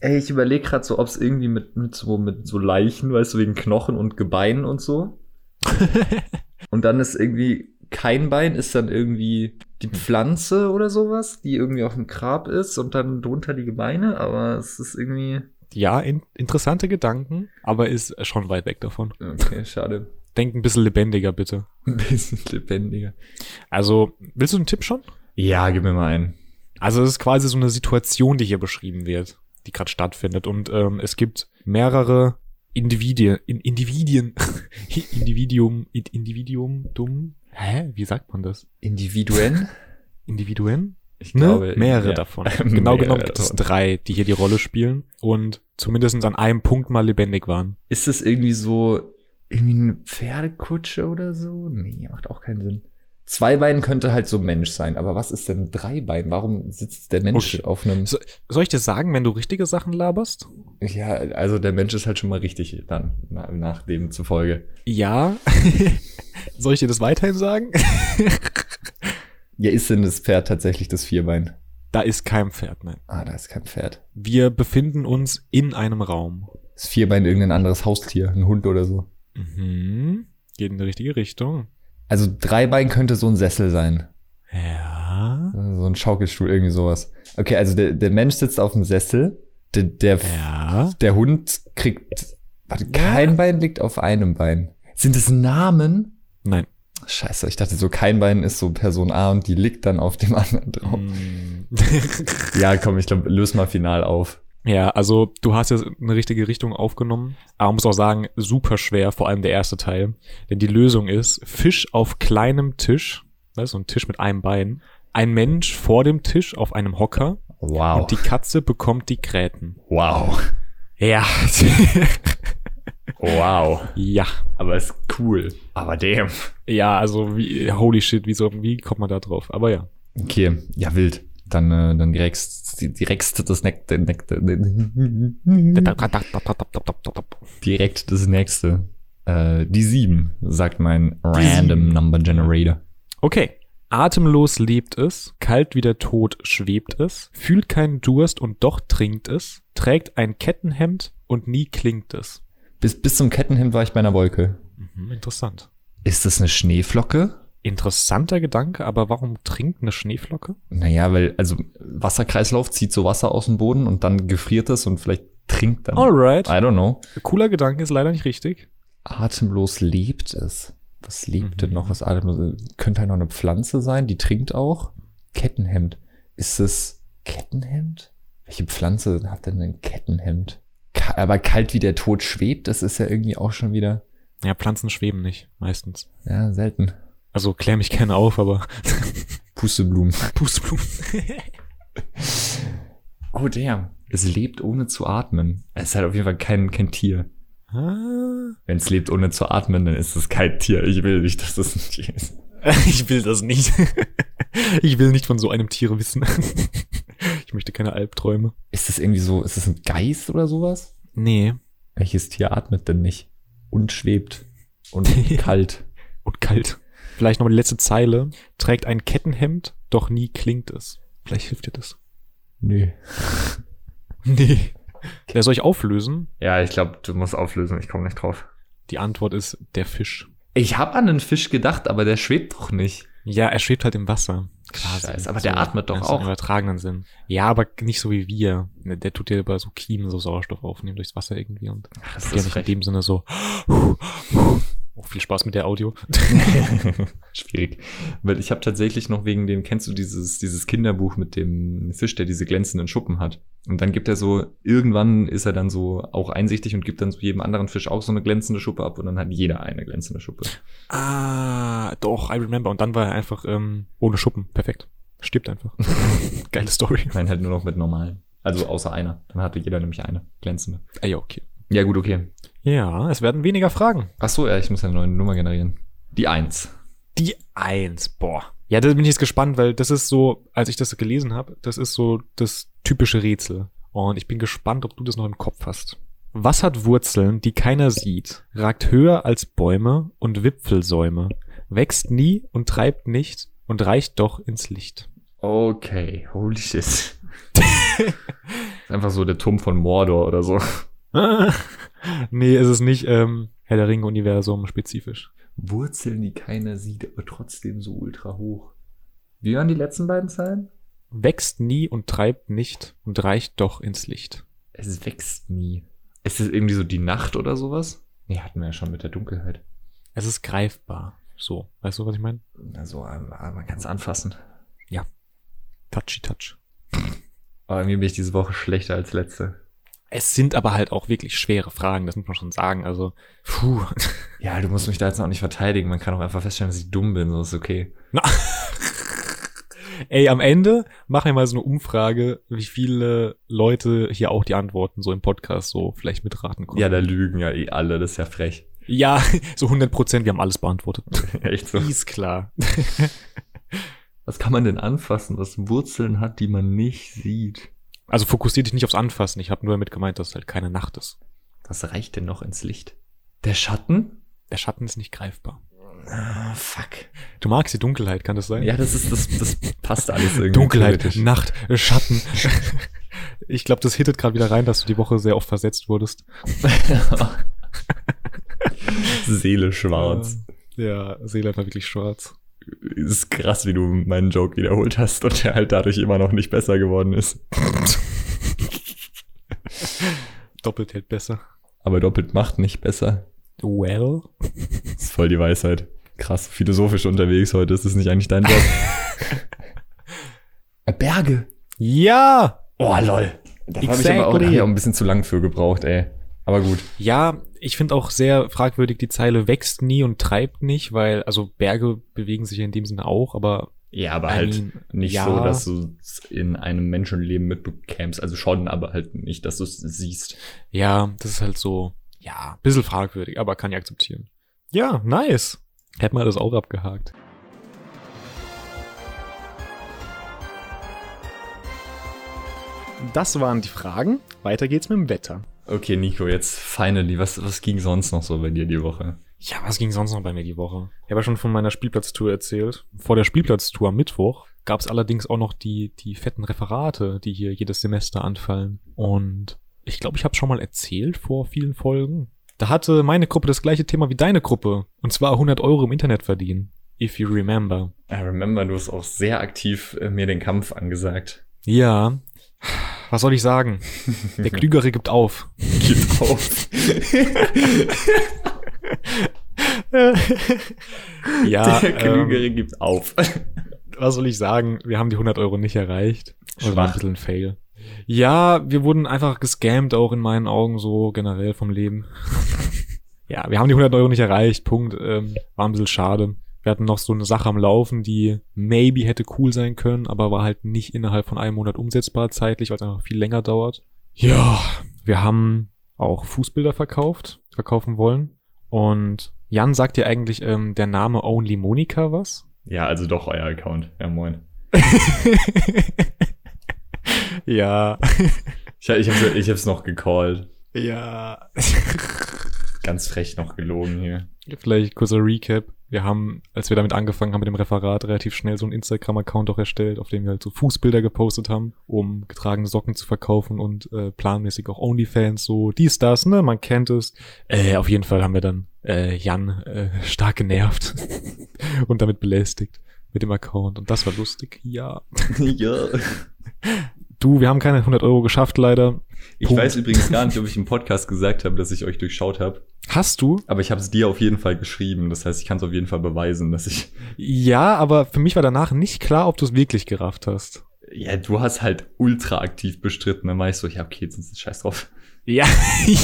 Ey, ich überlege gerade so, ob es irgendwie mit, mit so mit so Leichen, weißt du, wegen Knochen und Gebeinen und so. und dann ist irgendwie kein Bein, ist dann irgendwie die Pflanze oder sowas, die irgendwie auf dem Grab ist und dann drunter die Gebeine, aber es ist irgendwie. Ja, in, interessante Gedanken, aber ist schon weit weg davon. Okay, schade. Denk ein bisschen lebendiger, bitte. Ein bisschen lebendiger. Also, willst du einen Tipp schon? Ja, gib mir mal einen. Also es ist quasi so eine Situation, die hier beschrieben wird, die gerade stattfindet. Und ähm, es gibt mehrere Individuen, in, Individuen, Individuum, in, Individuum, dumm. Hä? Wie sagt man das? Individuen? Individuen? Ich Ne? Mehrere ja. davon. genau Mehrere genommen gibt es drei, die hier die Rolle spielen und zumindest an einem Punkt mal lebendig waren. Ist das irgendwie so, irgendwie eine Pferdekutsche oder so? Nee, macht auch keinen Sinn. Zwei Bein könnte halt so Mensch sein, aber was ist denn drei Bein? Warum sitzt der Mensch Okay. auf einem... So, soll ich dir sagen, wenn du richtige Sachen laberst? Ja, also der Mensch ist halt schon mal richtig dann, na, nach dem zufolge. Ja. soll ich dir das weiterhin sagen? Ja, ist denn das Pferd tatsächlich das Vierbein? da ist kein Pferd, nein. Ah, da ist kein Pferd. Wir befinden uns in einem Raum. Ist Vierbein irgendein anderes Haustier, ein Hund oder so? Mhm. Geht in die richtige Richtung. Also Dreibein könnte so ein Sessel sein. Ja. So ein Schaukelstuhl, irgendwie sowas. Okay, also der, der Mensch sitzt auf dem Sessel. Der, der, Ja. der Hund kriegt. Warte, kein Bein liegt auf einem Bein. Sind es Namen? Nein. Scheiße, ich dachte so, kein Bein ist so Person A und die liegt dann auf dem anderen drauf. Mm. Ja, komm, ich glaube, löse mal final auf. Ja, also du hast jetzt eine richtige Richtung aufgenommen. Aber man muss auch sagen, super schwer, vor allem der erste Teil. Denn die Lösung ist Fisch auf kleinem Tisch. Das ist so ein Tisch mit einem Bein. Ein Mensch vor dem Tisch auf einem Hocker. Wow. Und die Katze bekommt die Gräten. wow. Ja. Wow. ja. Aber ist cool. Aber damn. Ja, also wie, holy shit, wie, so, wie kommt man da drauf? Aber ja. Okay, ja, wild. Dann, äh, dann direkt, direkt das nächste, direkt das nächste. Äh, die sieben, sagt mein Random sieben. Number Generator. Okay. Atemlos lebt es, kalt wie der Tod schwebt es, fühlt keinen Durst und doch trinkt es, trägt ein Kettenhemd und nie klingt es. Bis, bis zum Kettenhemd war ich bei einer Wolke. Mhm, interessant. Ist das eine Schneeflocke? Interessanter Gedanke, aber warum trinkt eine Schneeflocke? Naja, weil, also Wasserkreislauf zieht so Wasser aus dem Boden und dann gefriert es und vielleicht trinkt dann. Alright. I don't know. Cooler Gedanke ist leider nicht richtig. Atemlos lebt es. Was lebt Mhm. denn noch? Was atemlos? Könnte halt noch eine Pflanze sein, die trinkt auch. Kettenhemd. Ist es Kettenhemd? Welche Pflanze hat denn ein Kettenhemd? Aber kalt wie der Tod schwebt, das ist ja irgendwie auch schon wieder, Ja, Pflanzen schweben nicht, meistens. ja, selten. Also klär mich gerne auf, aber Pusteblumen. Pusteblumen. Oh, damn. Es lebt ohne zu atmen. Es ist halt auf jeden Fall kein, kein Tier. Ah. Wenn es lebt ohne zu atmen, dann ist es kein Tier. Ich will nicht, dass es ein Tier ist. Ich will das nicht. Ich will nicht von so einem Tier wissen. Ich möchte keine Albträume. Ist das irgendwie so, ist das ein Geist oder sowas? Nee. Welches Tier atmet denn nicht? Und schwebt. Und kalt. Und kalt. Vielleicht nochmal die letzte Zeile. Trägt ein Kettenhemd, doch nie klingt es. Vielleicht hilft dir das. Nö. Nee. Wer soll ich auflösen? Ja, ich glaube, du musst auflösen. Ich komme nicht drauf. Die Antwort ist der Fisch. Ich habe an einen Fisch gedacht, aber der schwebt doch nicht. Ja, er schwebt halt im Wasser. Scheiße, aber der atmet doch auch. Im übertragenen Sinn. Ja, aber nicht so wie wir. Der tut ja über so Kiemen so Sauerstoff aufnehmen durchs Wasser irgendwie und Ach, das tut ja nicht in dem Sinne so. Oh, viel Spaß mit der Audio. Schwierig. Weil ich habe tatsächlich noch wegen dem, kennst du dieses, dieses Kinderbuch mit dem Fisch, der diese glänzenden Schuppen hat? Und dann gibt er so, irgendwann ist er dann so auch einsichtig und gibt dann so jedem anderen Fisch auch so eine glänzende Schuppe ab und dann hat jeder eine glänzende Schuppe. Ah, doch, I remember. Und dann war er einfach ähm, ohne Schuppen. Perfekt. Stirbt einfach. Geile Story. Meine halt nur noch mit normalen. Also außer einer. Dann hatte jeder nämlich eine glänzende. Ah, ja, okay. Ja, gut, okay. Ja, es werden weniger Fragen. Ach so, ja, ich muss eine neue Nummer generieren. Die Eins. Die Eins, boah. Ja, da bin ich jetzt gespannt, weil das ist so, als ich das gelesen habe, das ist so das typische Rätsel. Und ich bin gespannt, ob du das noch im Kopf hast. Was hat Wurzeln, die keiner sieht, ragt höher als Bäume und Wipfelsäume, wächst nie und treibt nicht und reicht doch ins Licht? Okay, holy shit. ist einfach so der Turm von Mordor oder so. nee, ist es nicht ähm, Herr der Ringe-Universum spezifisch. Wurzeln, die keiner sieht, aber trotzdem so ultra hoch. Wie waren die letzten beiden Zeilen? Wächst nie und treibt nicht und reicht doch ins Licht. Es wächst nie. Ist es irgendwie so die Nacht oder sowas? Nee, hatten wir ja schon mit der Dunkelheit. Es ist greifbar. So, weißt du, was ich meine? Also, man kann es anfassen. Touchy touch. Aber irgendwie bin ich diese Woche schlechter als letzte. Es sind aber halt auch wirklich schwere Fragen, das muss man schon sagen. Also, puh. Ja, du musst mich da jetzt auch nicht verteidigen. Man kann auch einfach feststellen, dass ich dumm bin. So ist okay. Na. Ey, am Ende machen wir mal so eine Umfrage, wie viele Leute hier auch die Antworten so im Podcast so vielleicht mitraten konnten. Ja, da lügen ja eh alle. Das ist ja frech. Ja, so 100 Prozent, wir haben alles beantwortet. Echt so. Ist klar. Was kann man denn anfassen, was Wurzeln hat, die man nicht sieht? Also fokussier dich nicht aufs Anfassen. Ich habe nur damit gemeint, dass es halt keine Nacht ist. Was reicht denn noch ins Licht? Der Schatten? Der Schatten ist nicht greifbar. Ah, fuck. Du magst die Dunkelheit, kann das sein? Ja, das ist, das, das passt alles irgendwie. Dunkelheit, theoretisch. Nacht, äh, Schatten. ich glaube, das hittet gerade wieder rein, dass du die Woche sehr oft versetzt wurdest. Seele schwarz. Ja, Seele war wirklich schwarz. Ist krass, wie du meinen Joke wiederholt hast und der halt dadurch immer noch nicht besser geworden ist. Doppelt hält besser. Aber doppelt macht nicht besser. Well. Das ist voll die Weisheit. Krass, philosophisch unterwegs heute. Ist das nicht eigentlich dein Job? Berge. Ja! Oh, lol. Da habe ich aber auch, da hab ich auch ein bisschen zu lang für gebraucht, ey. Aber gut. Ja, ich finde auch sehr fragwürdig die Zeile wächst nie und treibt nicht, weil, also Berge bewegen sich ja in dem Sinne auch, aber Ja, aber halt mean, nicht ja. so, dass du es in einem Menschenleben mitbekämst. Also schon, aber halt nicht, dass du es siehst. ja, das ist halt so, ja, bisschen fragwürdig, aber kann ich akzeptieren. Ja, nice. Hätten wir das auch abgehakt. Das waren die Fragen. Weiter geht's mit dem Wetter. Okay, Nico, jetzt finally. Was, was ging sonst noch so bei dir die Woche? Ja, was ging sonst noch bei mir die Woche? Ich habe ja schon von meiner Spielplatztour erzählt. Vor der Spielplatztour am Mittwoch gab es allerdings auch noch die, die fetten Referate, die hier jedes Semester anfallen. Und ich glaube, ich habe schon mal erzählt vor vielen Folgen. Da hatte meine Gruppe das gleiche Thema wie deine Gruppe. Und zwar 100 Euro im Internet verdienen. If you remember. I remember, du hast auch sehr aktiv äh, mir den Kampf angesagt. Ja. Was soll ich sagen? Der Klügere gibt auf. Gib auf. ja, Der Klügere ähm, gibt auf. was soll ich sagen? Wir haben die 100 Euro nicht erreicht. Das war ein bisschen ein Fail. Ja, wir wurden einfach gescammt, auch in meinen Augen so generell vom Leben. ja, wir haben die 100 Euro nicht erreicht, Punkt. Ähm, war ein bisschen schade. Wir hatten noch so eine Sache am Laufen, die maybe hätte cool sein können, aber war halt nicht innerhalb von einem Monat umsetzbar zeitlich, weil es einfach viel länger dauert. Ja, wir haben auch Fußbilder verkauft, verkaufen wollen. Und Jan sagt dir eigentlich ähm, der Name Only Monica was? Ja, also doch euer Account. Ja, moin. ja. Ich, ich, hab's, ich hab's noch gecallt. Ja. Ganz frech noch gelogen hier. Vielleicht kurzer Recap. Wir haben, als wir damit angefangen haben mit dem Referat, relativ schnell so einen Instagram-Account auch erstellt, auf dem wir halt so Fußbilder gepostet haben, um getragene Socken zu verkaufen und äh, planmäßig auch Onlyfans, so dies, das, ne, man kennt es. Äh, auf jeden Fall haben wir dann äh, Jan äh, stark genervt und damit belästigt mit dem Account. Und das war lustig, ja. ja. Du, wir haben keine 100 Euro geschafft, leider. Ich Punkt. weiß übrigens gar nicht, ob ich im Podcast gesagt habe, dass ich euch durchschaut habe. Hast du? Aber ich habe es dir auf jeden Fall geschrieben. Das heißt, ich kann es auf jeden Fall beweisen, dass ich. Ja, aber für mich war danach nicht klar, ob du es wirklich gerafft hast. Ja, du hast halt ultra aktiv bestritten. Dann war ich so, ja, okay, jetzt ist scheiß drauf. Ja.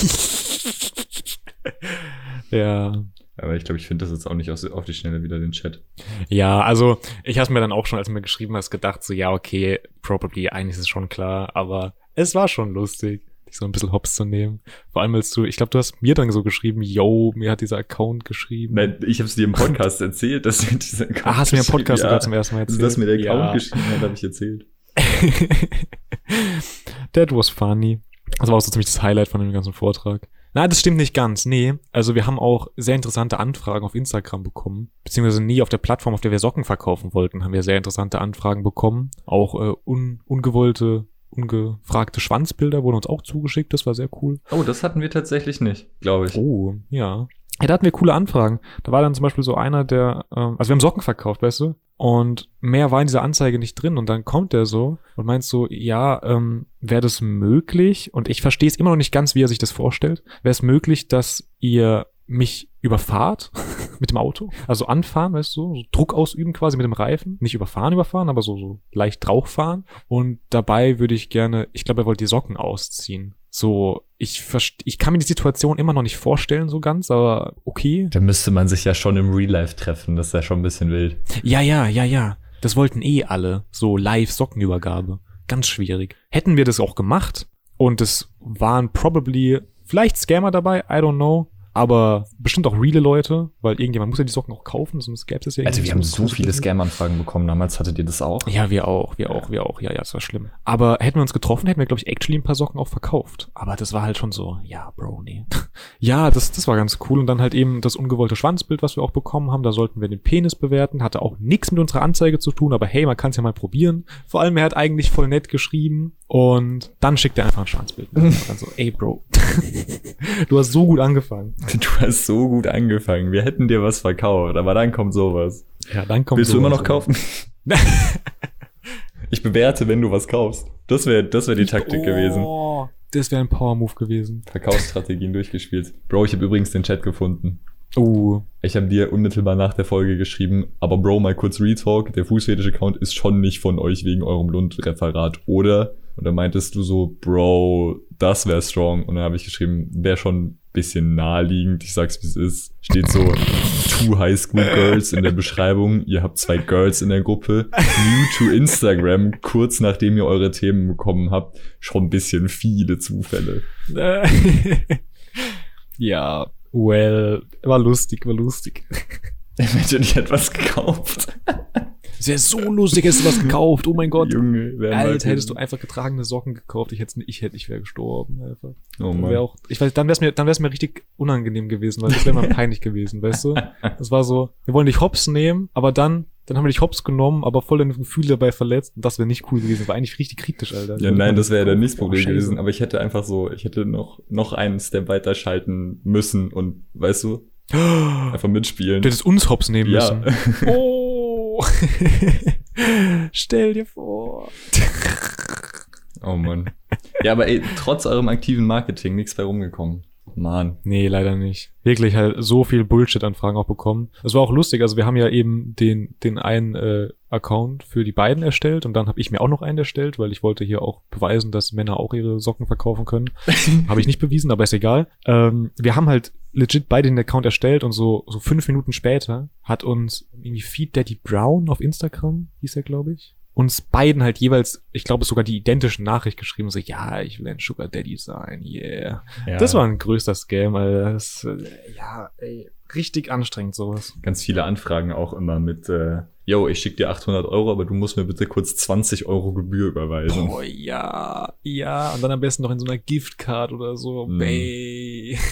ja. Aber ich glaube, ich finde das jetzt auch nicht auf die Schnelle wieder den Chat. Ja, also ich habe mir dann auch schon, als du mir geschrieben hast, gedacht, so ja, okay, probably, eigentlich ist es schon klar, aber es war schon lustig, dich so ein bisschen hops zu nehmen. Vor allem, als du, ich glaube, du hast mir dann so geschrieben, yo, mir hat dieser Account geschrieben. Nein, ich habe es dir im Podcast erzählt, dass mir dieser Account Ah, hast du mir im Podcast ja, sogar zum ersten Mal erzählt? Dass mir der Account ja. geschrieben hat, habe ich erzählt. That was funny. Das war auch so ziemlich das Highlight von dem ganzen Vortrag. Na, das stimmt nicht ganz. Nee. Also wir haben auch sehr interessante Anfragen auf Instagram bekommen. Beziehungsweise nie auf der Plattform, auf der wir Socken verkaufen wollten, haben wir sehr interessante Anfragen bekommen. Auch äh, un ungewollte, ungefragte Schwanzbilder wurden uns auch zugeschickt. Das war sehr cool. Oh, das hatten wir tatsächlich nicht, glaube ich. Oh, ja. Ja, da hatten wir coole Anfragen. Da war dann zum Beispiel so einer, der, ähm, also wir haben Socken verkauft, weißt du? Und mehr war in dieser Anzeige nicht drin. Und dann kommt der so und meint so, ja, ähm, wäre das möglich? Und ich verstehe es immer noch nicht ganz, wie er sich das vorstellt. Wäre es möglich, dass ihr mich überfahrt mit dem Auto? Also anfahren, weißt du, so Druck ausüben quasi mit dem Reifen. Nicht überfahren, überfahren, aber so, so leicht drauffahren. Und dabei würde ich gerne, ich glaube, er wollte die Socken ausziehen. So, ich verstehe, ich kann mir die Situation immer noch nicht vorstellen, so ganz, aber okay. Da müsste man sich ja schon im Real Life treffen, das ist ja schon ein bisschen wild. Ja, ja, ja, ja. Das wollten eh alle. So live Sockenübergabe. Ganz schwierig. Hätten wir das auch gemacht und es waren probably vielleicht Scammer dabei, I don't know aber bestimmt auch reale Leute, weil irgendjemand muss ja die Socken auch kaufen, sonst gäbe es ja Also wir haben so viele Scam-Anfragen bekommen damals, hattet ihr das auch? Ja, wir auch, wir auch, wir auch, ja, ja, das war schlimm. Aber hätten wir uns getroffen, hätten wir, glaube ich, actually ein paar Socken auch verkauft. Aber das war halt schon so, ja, Bro, nee. ja, das, das war ganz cool. Und dann halt eben das ungewollte Schwanzbild, was wir auch bekommen haben, da sollten wir den Penis bewerten, hatte auch nichts mit unserer Anzeige zu tun, aber hey, man kann es ja mal probieren. Vor allem, er hat eigentlich voll nett geschrieben und dann schickt er einfach ein Schwanzbild. Und dann so, ey, Bro, du hast so gut angefangen. Du hast so gut angefangen. Wir hätten dir was verkauft, aber dann kommt sowas. Ja, dann kommt Willst du immer noch kaufen? ich bewerte, wenn du was kaufst. Das wäre das wär die Taktik oh, gewesen. Das wäre ein Power-Move gewesen. Verkaufsstrategien durchgespielt. Bro, ich habe übrigens den Chat gefunden. Uh. Ich habe dir unmittelbar nach der Folge geschrieben, aber Bro, mal kurz Retalk, der Fußfetisch-Account ist schon nicht von euch wegen eurem Lund-Referat, oder? Und dann meintest du so, Bro, das wäre strong. Und dann habe ich geschrieben, wäre schon bisschen naheliegend. Ich sag's wie es ist. Steht so two High School Girls in der Beschreibung. Ihr habt zwei Girls in der Gruppe. New to Instagram, kurz nachdem ihr eure Themen bekommen habt. Schon ein bisschen viele Zufälle. ja, well, war lustig, war lustig. Imagine, ich hätte was gekauft. Es wäre so lustig, hättest du was gekauft. Oh mein Gott. Junge, Alter, hättest du einfach getragene Socken gekauft. Ich hätte ich hätte, ich wäre gestorben, einfach. Oh Mann. Wär auch, ich weiß, dann wäre es mir, dann wäre es mir richtig unangenehm gewesen, weil das wäre mir peinlich gewesen, weißt du? Das war so, wir wollen dich hops nehmen, aber dann, dann haben wir dich hops genommen, aber voll deine Gefühle dabei verletzt. Und das wäre nicht cool gewesen. Das war eigentlich richtig kritisch, Alter. Ja, nein, das wäre ja dann nicht das Problem gewesen. Aber ich hätte einfach so, ich hätte noch, noch einen Step weiter schalten müssen und, weißt du, einfach mitspielen. Du hättest uns hops nehmen ja. müssen. Oh. Stell dir vor. oh Mann. Ja, aber ey, trotz eurem aktiven Marketing nichts bei rumgekommen. Mann. Nee, leider nicht. Wirklich halt so viel Bullshit-Anfragen auch bekommen. Es war auch lustig, also wir haben ja eben den, den einen äh, Account für die beiden erstellt und dann habe ich mir auch noch einen erstellt, weil ich wollte hier auch beweisen, dass Männer auch ihre Socken verkaufen können. habe ich nicht bewiesen, aber ist egal. Ähm, wir haben halt legit beide den Account erstellt und so, so fünf Minuten später hat uns irgendwie Feed Daddy Brown auf Instagram, hieß er, glaube ich, uns beiden halt jeweils, ich glaube sogar die identischen Nachricht geschrieben, so, ja, ich will ein Sugar Daddy sein, yeah. Ja. Das war ein größter Scam, Alter. Das, äh, ja, ey, richtig anstrengend sowas. Ganz viele Anfragen auch immer mit, äh, yo, ich schick dir 800 Euro, aber du musst mir bitte kurz 20 Euro Gebühr überweisen. Oh ja, ja, und dann am besten noch in so einer Giftcard oder so. Bäh.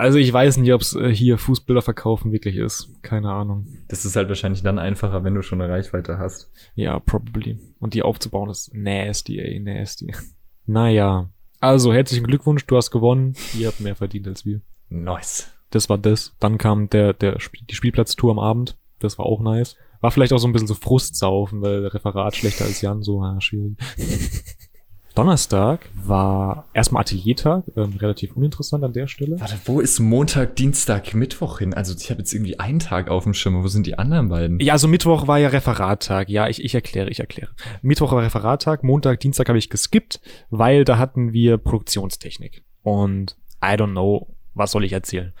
Also ich weiß nicht, ob es äh, hier Fußbilder verkaufen wirklich ist. Keine Ahnung. Das ist halt wahrscheinlich dann einfacher, wenn du schon eine Reichweite hast. Ja, probably. Und die aufzubauen ist nasty, ey, nasty. Naja. Also, herzlichen Glückwunsch, du hast gewonnen. Ihr habt mehr verdient als wir. Nice. Das war das. Dann kam der, der, die Spielplatztour am Abend. Das war auch nice. War vielleicht auch so ein bisschen so Frustsaufen, weil der Referat schlechter als Jan, so, ja, schwierig. Donnerstag war erstmal Ateliertag, ähm, relativ uninteressant an der Stelle. Warte, wo ist Montag, Dienstag, Mittwoch hin? Also ich habe jetzt irgendwie einen Tag auf dem Schirm. Wo sind die anderen beiden? Ja, also Mittwoch war ja Referattag. Ja, ich, ich erkläre, ich erkläre. Mittwoch war Referattag, Montag, Dienstag habe ich geskippt, weil da hatten wir Produktionstechnik. Und I don't know, was soll ich erzählen?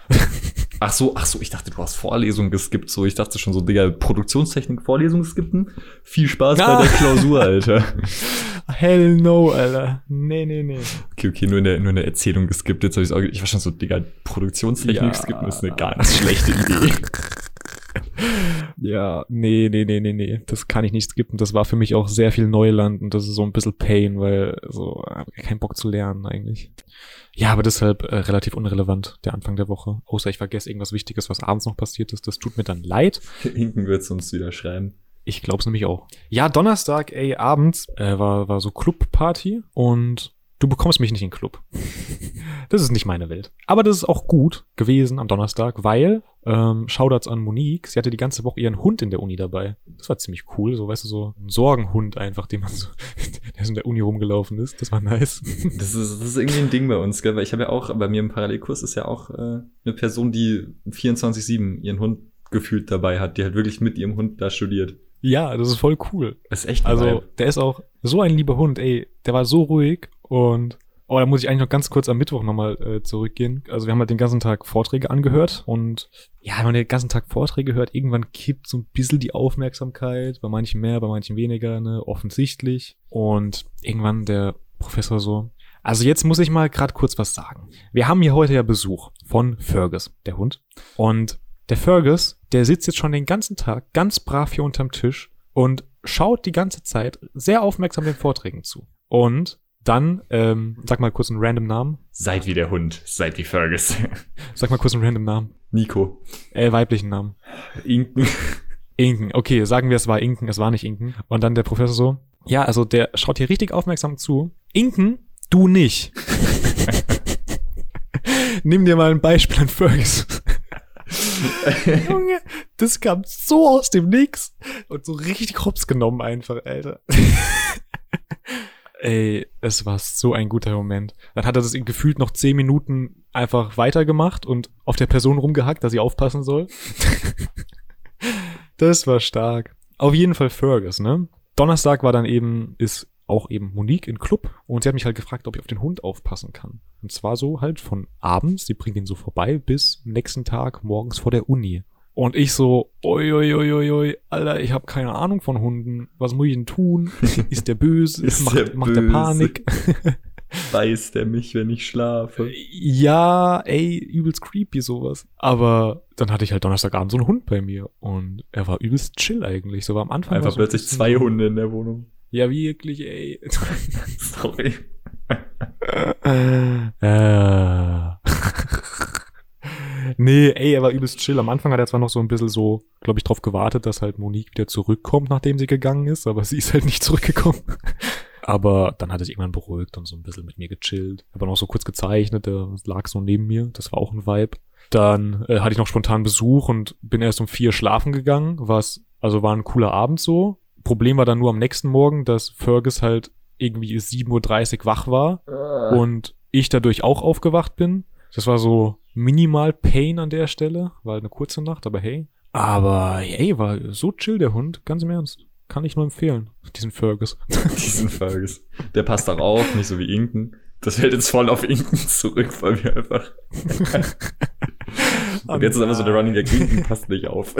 Ach so, ach so, ich dachte, du hast Vorlesungen geskippt. So, ich dachte schon so, Digga, Produktionstechnik, Vorlesungen skippen. Viel Spaß Ah. bei der Klausur, Alter. Hell no, Alter. Nee, nee, nee. Okay, okay, nur in der, nur in der Erzählung geskippt. Jetzt habe ich auch, ich war schon so, Digga, Produktionstechnik Ja. skippen ist eine ganz schlechte Idee. Ja, nee, nee, nee, nee, nee. Das kann ich nicht skippen. Das war für mich auch sehr viel Neuland und das ist so ein bisschen Pain, weil so, ich hab keinen Bock zu lernen eigentlich. Ja, aber deshalb äh, relativ unrelevant, der Anfang der Woche. Außer ich vergesse irgendwas Wichtiges, was abends noch passiert ist. Das tut mir dann leid. Hinken wird's uns wieder schreiben. Ich glaub's nämlich auch. Ja, Donnerstag, ey, abends äh, war, war so Clubparty und du bekommst mich nicht in den Club. das ist nicht meine Welt. Aber das ist auch gut gewesen am Donnerstag, weil, ähm, Shoutouts an Monique, sie hatte die ganze Woche ihren Hund in der Uni dabei. Das war ziemlich cool, so, weißt du, so ein Sorgenhund einfach, den man so, der so in der Uni rumgelaufen ist. Das war nice. Das ist, das ist irgendwie ein Ding bei uns, gell? Weil ich habe ja auch, bei mir im Parallelkurs ist ja auch äh, eine Person, die 24-7 ihren Hund gefühlt dabei hat, die halt wirklich mit ihrem Hund da studiert. ja, das ist voll cool. Das ist echt Also, Vibe. der ist auch so ein lieber Hund, ey. Der war so ruhig und Oh, da muss ich eigentlich noch ganz kurz am Mittwoch nochmal äh, zurückgehen. Also wir haben halt den ganzen Tag Vorträge angehört und ja, wenn man den ganzen Tag Vorträge hört, irgendwann kippt so ein bisschen die Aufmerksamkeit, bei manchen mehr, bei manchen weniger, ne, offensichtlich. Und irgendwann der Professor so, also jetzt muss ich mal gerade kurz was sagen. Wir haben hier heute ja Besuch von Fergus, der Hund. Und der Fergus, der sitzt jetzt schon den ganzen Tag ganz brav hier unterm Tisch und schaut die ganze Zeit sehr aufmerksam den Vorträgen zu. Und dann, ähm, sag mal kurz einen random Namen. Seid wie der Hund, seid wie Fergus. Sag mal kurz einen random Namen. Nico. Äh, weiblichen Namen. Inken. Inken. Okay, sagen wir, es war Inken, es war nicht Inken. Und dann der Professor so, ja, also der schaut hier richtig aufmerksam zu. Inken, du nicht. Nimm dir mal ein Beispiel an Fergus. Junge, das kam so aus dem Nix und so richtig hops genommen einfach, Alter. Ey, es war so ein guter Moment. Dann hat er das gefühlt noch zehn Minuten einfach weitergemacht und auf der Person rumgehackt, dass sie aufpassen soll. das war stark. Auf jeden Fall Fergus, ne? Donnerstag war dann eben, ist auch eben Monique in Club und sie hat mich halt gefragt, ob ich auf den Hund aufpassen kann. Und zwar so halt von abends, sie bringt ihn so vorbei, bis nächsten Tag morgens vor der Uni. Und ich so, oi, oi, oi, oi, oi, Alter, ich habe keine Ahnung von Hunden. Was muss ich denn tun? Ist der böse? Ist macht, der macht der? Panik? Beißt er mich, wenn ich schlafe? ja, ey, übelst creepy sowas. Aber dann hatte ich halt Donnerstagabend so einen Hund bei mir und er war übelst chill eigentlich. So war am Anfang. Einfach so ein plötzlich bisschen zwei Hunde in der Wohnung. Ja, wirklich, ey. Sorry. äh. Nee, ey, er war übelst chill. Am Anfang hat er zwar noch so ein bisschen so, glaube ich, drauf gewartet, dass halt Monique wieder zurückkommt, nachdem sie gegangen ist, aber sie ist halt nicht zurückgekommen. Aber dann hat er sich irgendwann beruhigt und so ein bisschen mit mir gechillt. Aber noch so kurz gezeichnet, der lag so neben mir. Das war auch ein Vibe. Dann äh, hatte ich noch spontan Besuch und bin erst um vier schlafen gegangen, was, also war ein cooler Abend so. Problem war dann nur am nächsten Morgen, dass Fergus halt irgendwie 7.30 Uhr wach war und ich dadurch auch aufgewacht bin. Das war so minimal Pain an der Stelle. War halt eine kurze Nacht, aber hey. Aber ey, war so chill der Hund, ganz im Ernst. Kann ich nur empfehlen, diesen Fergus. Diesen Fergus. Der passt auch auf, nicht so wie Inken. Das fällt jetzt voll auf Inken zurück, weil wir einfach. Und jetzt ist einfach so der Running Gag, Inken passt nicht auf.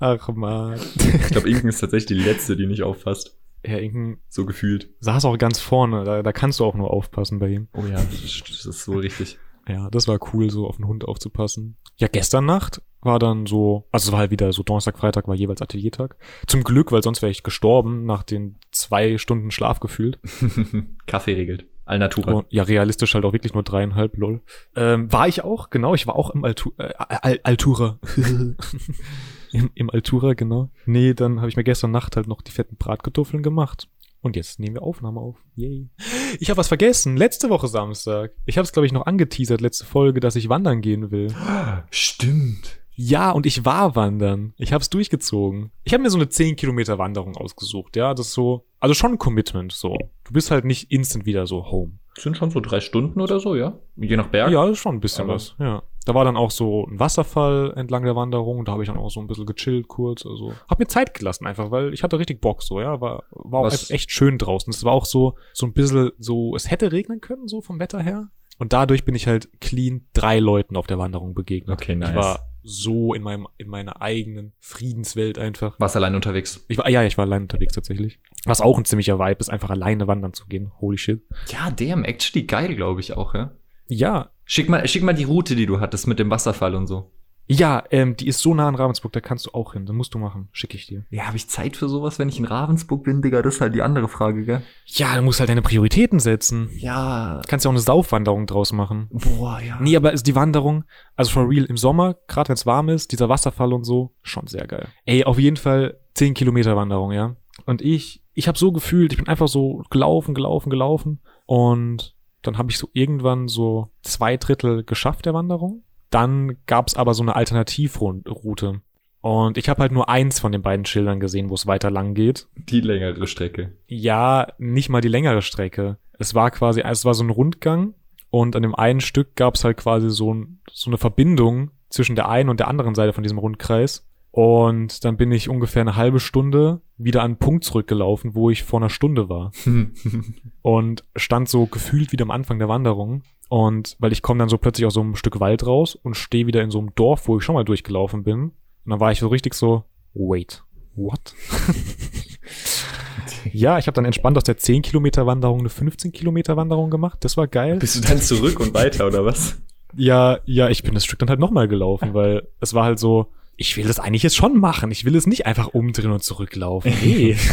Ach man. Ich glaube, Inken ist tatsächlich die letzte, die nicht aufpasst. Herr Inken So gefühlt. saß auch ganz vorne, da, da kannst du auch nur aufpassen bei ihm. Oh ja, das ist so richtig. Ja, das war cool, so auf den Hund aufzupassen. Ja, gestern Nacht war dann so, also es war halt wieder so Donnerstag, Freitag war jeweils Ateliertag. Zum Glück, weil sonst wäre ich gestorben nach den zwei Stunden Schlaf gefühlt. Kaffee regelt. Alnatura. Und ja, realistisch halt auch wirklich nur dreieinhalb, lol. Ähm, war ich auch, genau, ich war auch im Altu äh, Al Altura. Im, Im Altura, genau. Nee, dann habe ich mir gestern Nacht halt noch die fetten Bratkartoffeln gemacht. Und jetzt nehmen wir Aufnahme auf. Yay. Ich habe was vergessen. Letzte Woche Samstag. Ich habe es, glaube ich, noch angeteasert, letzte Folge, dass ich wandern gehen will. Stimmt. Ja, und ich war wandern. Ich habe es durchgezogen. Ich habe mir so eine 10 Kilometer Wanderung ausgesucht. Ja, das ist so, also schon ein Commitment. So, du bist halt nicht instant wieder so home. Sind schon so drei Stunden oder so, ja? Je nach Berg. Ja, das ist schon ein bisschen Aber- was. Ja, da war dann auch so ein Wasserfall entlang der Wanderung. Da habe ich dann auch so ein bisschen gechillt kurz. Also hab mir Zeit gelassen einfach, weil ich hatte richtig Bock so. Ja, war war auch echt schön draußen. Es war auch so so ein bisschen so, es hätte regnen können so vom Wetter her. Und dadurch bin ich halt clean drei Leuten auf der Wanderung begegnet. Okay, nice. Ich war so in meinem in meiner eigenen Friedenswelt einfach. Warst allein unterwegs. Ich war ja, ich war allein unterwegs tatsächlich. Was auch ein ziemlicher Vibe ist, einfach alleine wandern zu gehen. Holy shit. Ja, damn, actually geil, glaube ich auch, ja. Ja, Schick mal, schick mal die Route, die du hattest mit dem Wasserfall und so. Ja, ähm, die ist so nah an Ravensburg, da kannst du auch hin. Das musst du machen. Schicke ich dir. Ja, habe ich Zeit für sowas, wenn ich in Ravensburg bin, Digga? Das ist halt die andere Frage, gell? Ja, du musst halt deine Prioritäten setzen. Ja. Kannst ja auch eine Saufwanderung draus machen. Boah, ja. Nee, aber ist die Wanderung, also for real, im Sommer, gerade wenn es warm ist, dieser Wasserfall und so, schon sehr geil. Ey, auf jeden Fall 10 Kilometer Wanderung, ja. Und ich, ich habe so gefühlt, ich bin einfach so gelaufen, gelaufen, gelaufen. Und dann habe ich so irgendwann so zwei Drittel geschafft der Wanderung. Dann gab's aber so eine Alternativroute. Und ich habe halt nur eins von den beiden Schildern gesehen, wo es weiter lang geht. Die längere Strecke. Ja, nicht mal die längere Strecke. Es war quasi, es war so ein Rundgang und an dem einen Stück gab's halt quasi so, ein, so eine Verbindung zwischen der einen und der anderen Seite von diesem Rundkreis. Und dann bin ich ungefähr eine halbe Stunde wieder an einen Punkt zurückgelaufen, wo ich vor einer Stunde war. Und stand so gefühlt wieder am Anfang der Wanderung. Und weil ich komme dann so plötzlich aus so einem Stück Wald raus und stehe wieder in so einem Dorf, wo ich schon mal durchgelaufen bin. Und dann war ich so richtig so, wait, what? ja, ich habe dann entspannt aus der 10 Kilometer Wanderung eine 15 Kilometer Wanderung gemacht. Das war geil. Bist du dann zurück und weiter, oder was? Ja, ja, ich bin das Stück dann halt nochmal gelaufen, weil es war halt so, ich will das eigentlich jetzt schon machen. Ich will es nicht einfach umdrehen und zurücklaufen. Nee.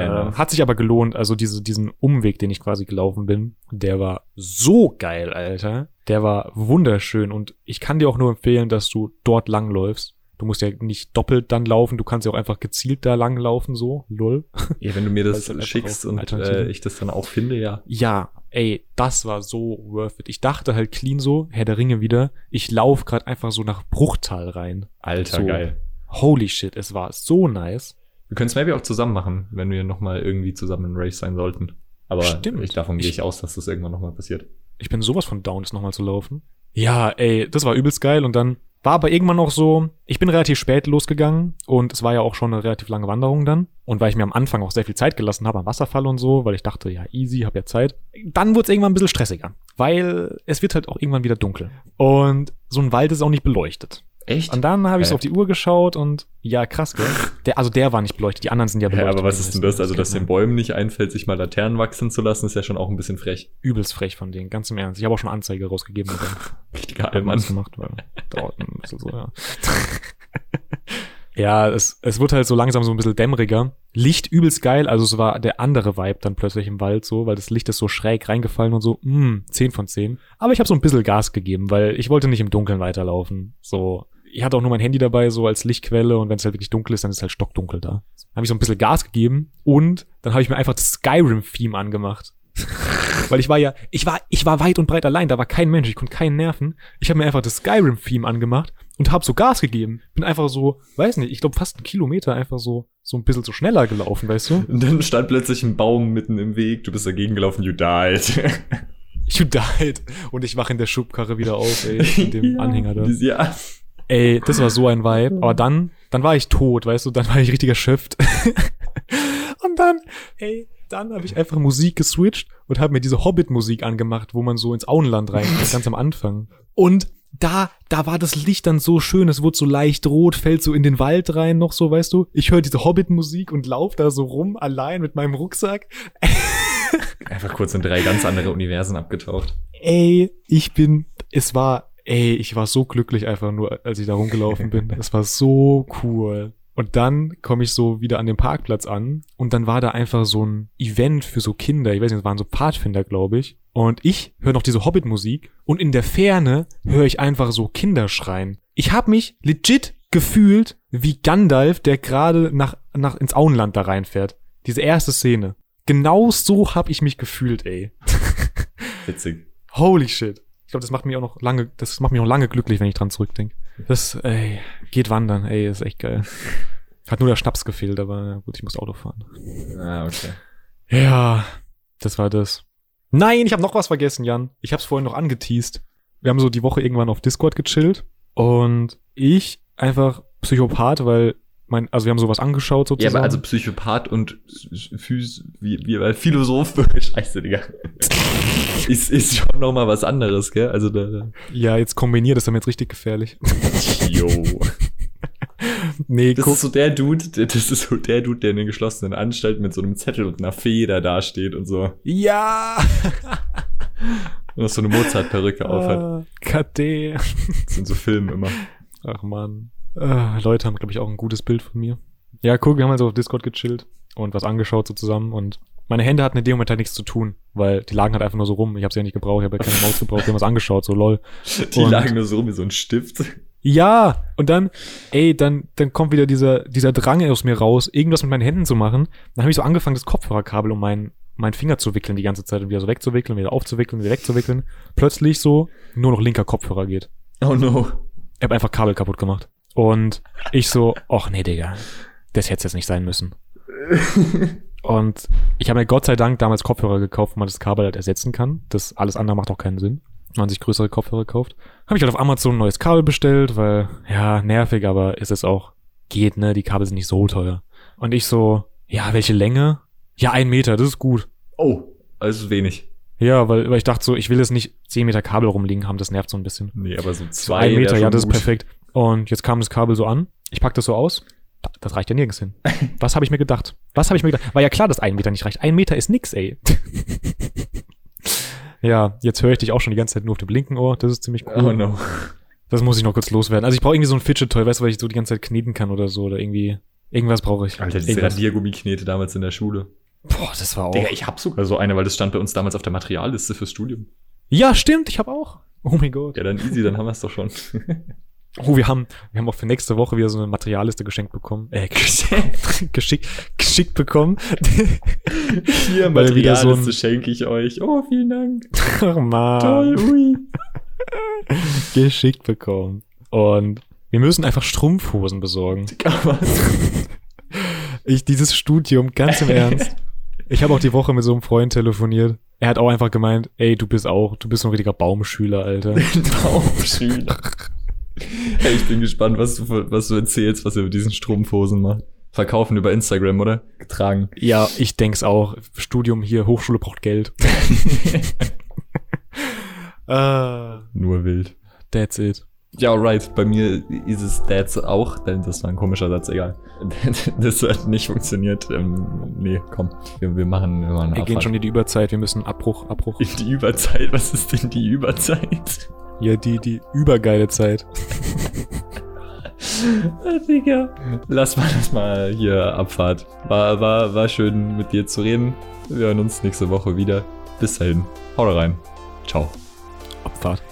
Enough. hat sich aber gelohnt, also diese, diesen Umweg, den ich quasi gelaufen bin, der war so geil, Alter. Der war wunderschön und ich kann dir auch nur empfehlen, dass du dort langläufst. Du musst ja nicht doppelt dann laufen, du kannst ja auch einfach gezielt da langlaufen, so, lull. Ja, wenn du mir das halt schickst und äh, ich das dann auch finde, ja. Ja, ey, das war so worth it. Ich dachte halt clean so, Herr der Ringe wieder, ich lauf grad einfach so nach Bruchtal rein. Alter, So. geil. Holy shit, es war so nice. Wir können es maybe auch zusammen machen, wenn wir nochmal irgendwie zusammen im Race sein sollten. Aber Stimmt. ich, davon gehe Ich- ich aus, dass das irgendwann nochmal passiert. Ich bin sowas von down, das nochmal zu laufen. Ja, ey, das war übelst geil und dann war aber irgendwann noch so, ich bin relativ spät losgegangen und es war ja auch schon eine relativ lange Wanderung dann. Und weil ich mir am Anfang auch sehr viel Zeit gelassen habe am Wasserfall und so, weil ich dachte, ja, easy, hab ja Zeit. Dann wurde es irgendwann ein bisschen stressiger, weil es wird halt auch irgendwann wieder dunkel. Und so ein Wald ist auch nicht beleuchtet. Echt? Und dann habe ich so auf die Uhr geschaut und ja, krass, gell? Der, also der war nicht beleuchtet, die anderen sind ja Ja, beleuchtet. aber was ist denn das? Also, dass den. Bäumen nicht einfällt, sich mal Laternen wachsen zu lassen, ist ja schon auch ein bisschen frech. Übelst frech von denen, ganz im Ernst. Ich habe auch schon Anzeige rausgegeben. und dann Richtiger Allmann Allmann. gemacht, weil dauert ein bisschen so, ja. ja, es, es wird halt so langsam so ein bisschen dämmeriger. Licht übelst geil, also es war der andere Vibe dann plötzlich im Wald so, weil das Licht ist so schräg reingefallen und so, mh, 10 von 10. Aber ich habe so ein bisschen Gas gegeben, weil ich wollte nicht im Dunkeln weiterlaufen. So, ich hatte auch nur mein Handy dabei, so als Lichtquelle und wenn es halt wirklich dunkel ist, dann ist es halt stockdunkel da. Habe ich so ein bisschen Gas gegeben und dann habe ich mir einfach das Skyrim-Theme angemacht. Weil ich war ja, ich war, ich war weit und breit allein, da war kein Mensch, ich konnte keinen nerven. Ich habe mir einfach das Skyrim-Theme angemacht und habe so Gas gegeben. Bin einfach so, weiß nicht, ich glaube fast einen Kilometer einfach so, so ein bisschen so schneller gelaufen, weißt du? Und dann stand plötzlich ein Baum mitten im Weg, du bist dagegen gelaufen, you died. You died. Und ich wache in der Schubkarre wieder auf, ey, mit dem Anhänger da. Ja. Ey, das war so ein Vibe. Aber dann, dann war ich tot, weißt du, dann war ich richtig erschöpft. und dann, ey, dann habe ich einfach Musik geswitcht und habe mir diese Hobbit-Musik angemacht, wo man so ins Auenland reinkommt, ganz am Anfang. Und da, da war das Licht dann so schön, es wurde so leicht rot, fällt so in den Wald rein noch so, weißt du. Ich höre diese Hobbit-Musik und lauf da so rum, allein mit meinem Rucksack. Einfach kurz in drei ganz andere Universen abgetaucht. Ey, ich bin, es war, ey, ich war so glücklich einfach nur, als ich da rumgelaufen bin. Es war so cool. Und dann komme ich so wieder an dem Parkplatz an und dann war da einfach so ein Event für so Kinder. Ich weiß nicht, es waren so Pfadfinder, glaube ich. Und ich höre noch diese Hobbit-Musik und in der Ferne höre ich einfach so Kinder schreien. Ich habe mich legit gefühlt wie Gandalf, der gerade nach, nach ins Auenland da reinfährt. Diese erste Szene. Genau so habe ich mich gefühlt, ey. Witzig. Holy shit. Ich glaube, das macht mich auch noch lange, das macht mich noch lange glücklich, wenn ich dran zurückdenke. Das, ey, geht wandern, ey, ist echt geil. Hat nur der Schnaps gefehlt, aber gut, ich muss Auto fahren. Ah, okay. Ja, das war das. Nein, ich habe noch was vergessen, Jan. Ich habe es vorhin noch angeteased. Wir haben so die Woche irgendwann auf Discord gechillt und ich einfach Psychopath, weil mein, also wir haben sowas angeschaut Ja, sozusagen. aber also Psychopath und Phys, wie, wie, Philosoph, scheiße, Digga. ist, ist schon noch mal was anderes, gell? Also da, ja, jetzt kombiniert, das ist dann jetzt richtig gefährlich. yo. nee, Das guck, ist so der Dude, der- das ist so der Dude, der in den geschlossenen Anstalt mit so einem Zettel und einer Feder dasteht und so. ja! Und so eine Mozart-Perücke aufhat. Ah, KD. Das sind so Filme immer. Ach man. Äh, Leute haben, glaube ich, auch ein gutes Bild von mir. Ja, guck, wir haben also auf Discord gechillt und was angeschaut so zusammen und meine Hände hatten in dem Moment halt nichts zu tun, weil die lagen halt einfach nur so rum. Ich habe sie ja nicht gebraucht, ich habe ja keine Maus gebraucht, wir haben was angeschaught, so lol. Die Und- lagen nur so rum wie so ein Stift. Ja, und dann, ey, dann, dann kommt wieder dieser, dieser Drang aus mir raus, irgendwas mit meinen Händen zu machen. Dann habe ich so angefangen, das Kopfhörerkabel um meinen, meinen Finger zu wickeln die ganze Zeit und wieder so wegzuwickeln, wieder aufzuwickeln, wieder wegzuwickeln. Plötzlich so nur noch linker Kopfhörer geht. Oh no. Ich habe einfach Kabel kaputt gemacht. Und ich so, ach nee, Digga, das hätte jetzt nicht sein müssen. Und ich habe mir Gott sei Dank damals Kopfhörer gekauft, wo man das Kabel halt ersetzen kann. Das alles andere macht auch keinen Sinn, wenn man sich größere Kopfhörer kauft. Habe ich halt auf Amazon ein neues Kabel bestellt, weil, ja, nervig, aber ist es auch, geht, ne? Die Kabel sind nicht so teuer. Und ich so, ja, welche Länge? Ja, ein Meter, das ist gut. Oh, also wenig. Ja, weil, weil ich dachte so, ich will jetzt nicht 10 Meter Kabel rumliegen haben, das nervt so ein bisschen. Nee, aber so So zwei ein Meter, ja, das ist gut. perfekt. Und jetzt kam das Kabel so an. Ich pack das so aus. Da- Das reicht ja nirgends hin. Was habe ich mir gedacht? Was habe ich mir gedacht? War ja klar, dass ein Meter nicht reicht. Ein Meter ist nix, ey. ja, jetzt höre ich dich auch schon die ganze Zeit nur auf dem linken Ohr. Das ist ziemlich cool. Oh no. Das muss ich noch kurz loswerden. Also ich brauche irgendwie so ein Fidget-Toy, weißt du, weil ich so die ganze Zeit kneten kann oder so. Oder irgendwie. Irgendwas brauche ich. Alter, diese. Radiergummiknete damals in der Schule. Boah, das war auch. Digga, ich hab sogar so eine, weil das stand bei uns damals auf der Materialliste fürs Studium. ja, stimmt, ich habe auch. Oh mein Gott. Ja, dann easy, dann haben wir es doch schon. Oh, wir haben, wir haben auch für nächste Woche wieder so eine Materialliste geschenkt bekommen. Äh, geschenkt, geschickt, geschickt bekommen. Hier, wieder so ein- schenke ich euch. Oh, vielen Dank. Ach man. Toll, ui. Geschickt bekommen. Und wir müssen einfach Strumpfhosen besorgen. Ich, dieses Studium, ganz im Ernst. Ich habe auch die Woche mit so einem Freund telefoniert. Er hat auch einfach gemeint, ey, du bist auch, du bist ein richtiger Baumschüler, Alter. Baumschüler. Hey, ich bin gespannt, was du, was du erzählst, was ihr mit diesen Strumpfhosen macht. Verkaufen über Instagram, oder? Getragen. Ja, ich denk's auch. Studium hier, Hochschule braucht Geld. Ah, Nur wild. that's it. Ja, alright. Bei mir ist es Dads auch, denn das war ein komischer Satz, egal. Das hat nicht funktioniert. Ähm, nee, komm. Wir, wir machen, wir machen Wir gehen Abfahrt. schon in die Überzeit, wir müssen Abbruch, Abbruch. in die Überzeit. Was ist denn die Überzeit? Ja, die, die übergeile Zeit. Digga. Lass mal das mal hier Abfahrt. War, war, war schön mit dir zu reden. Wir hören uns nächste Woche wieder. Bis dahin. Haut rein. Ciao. Abfahrt.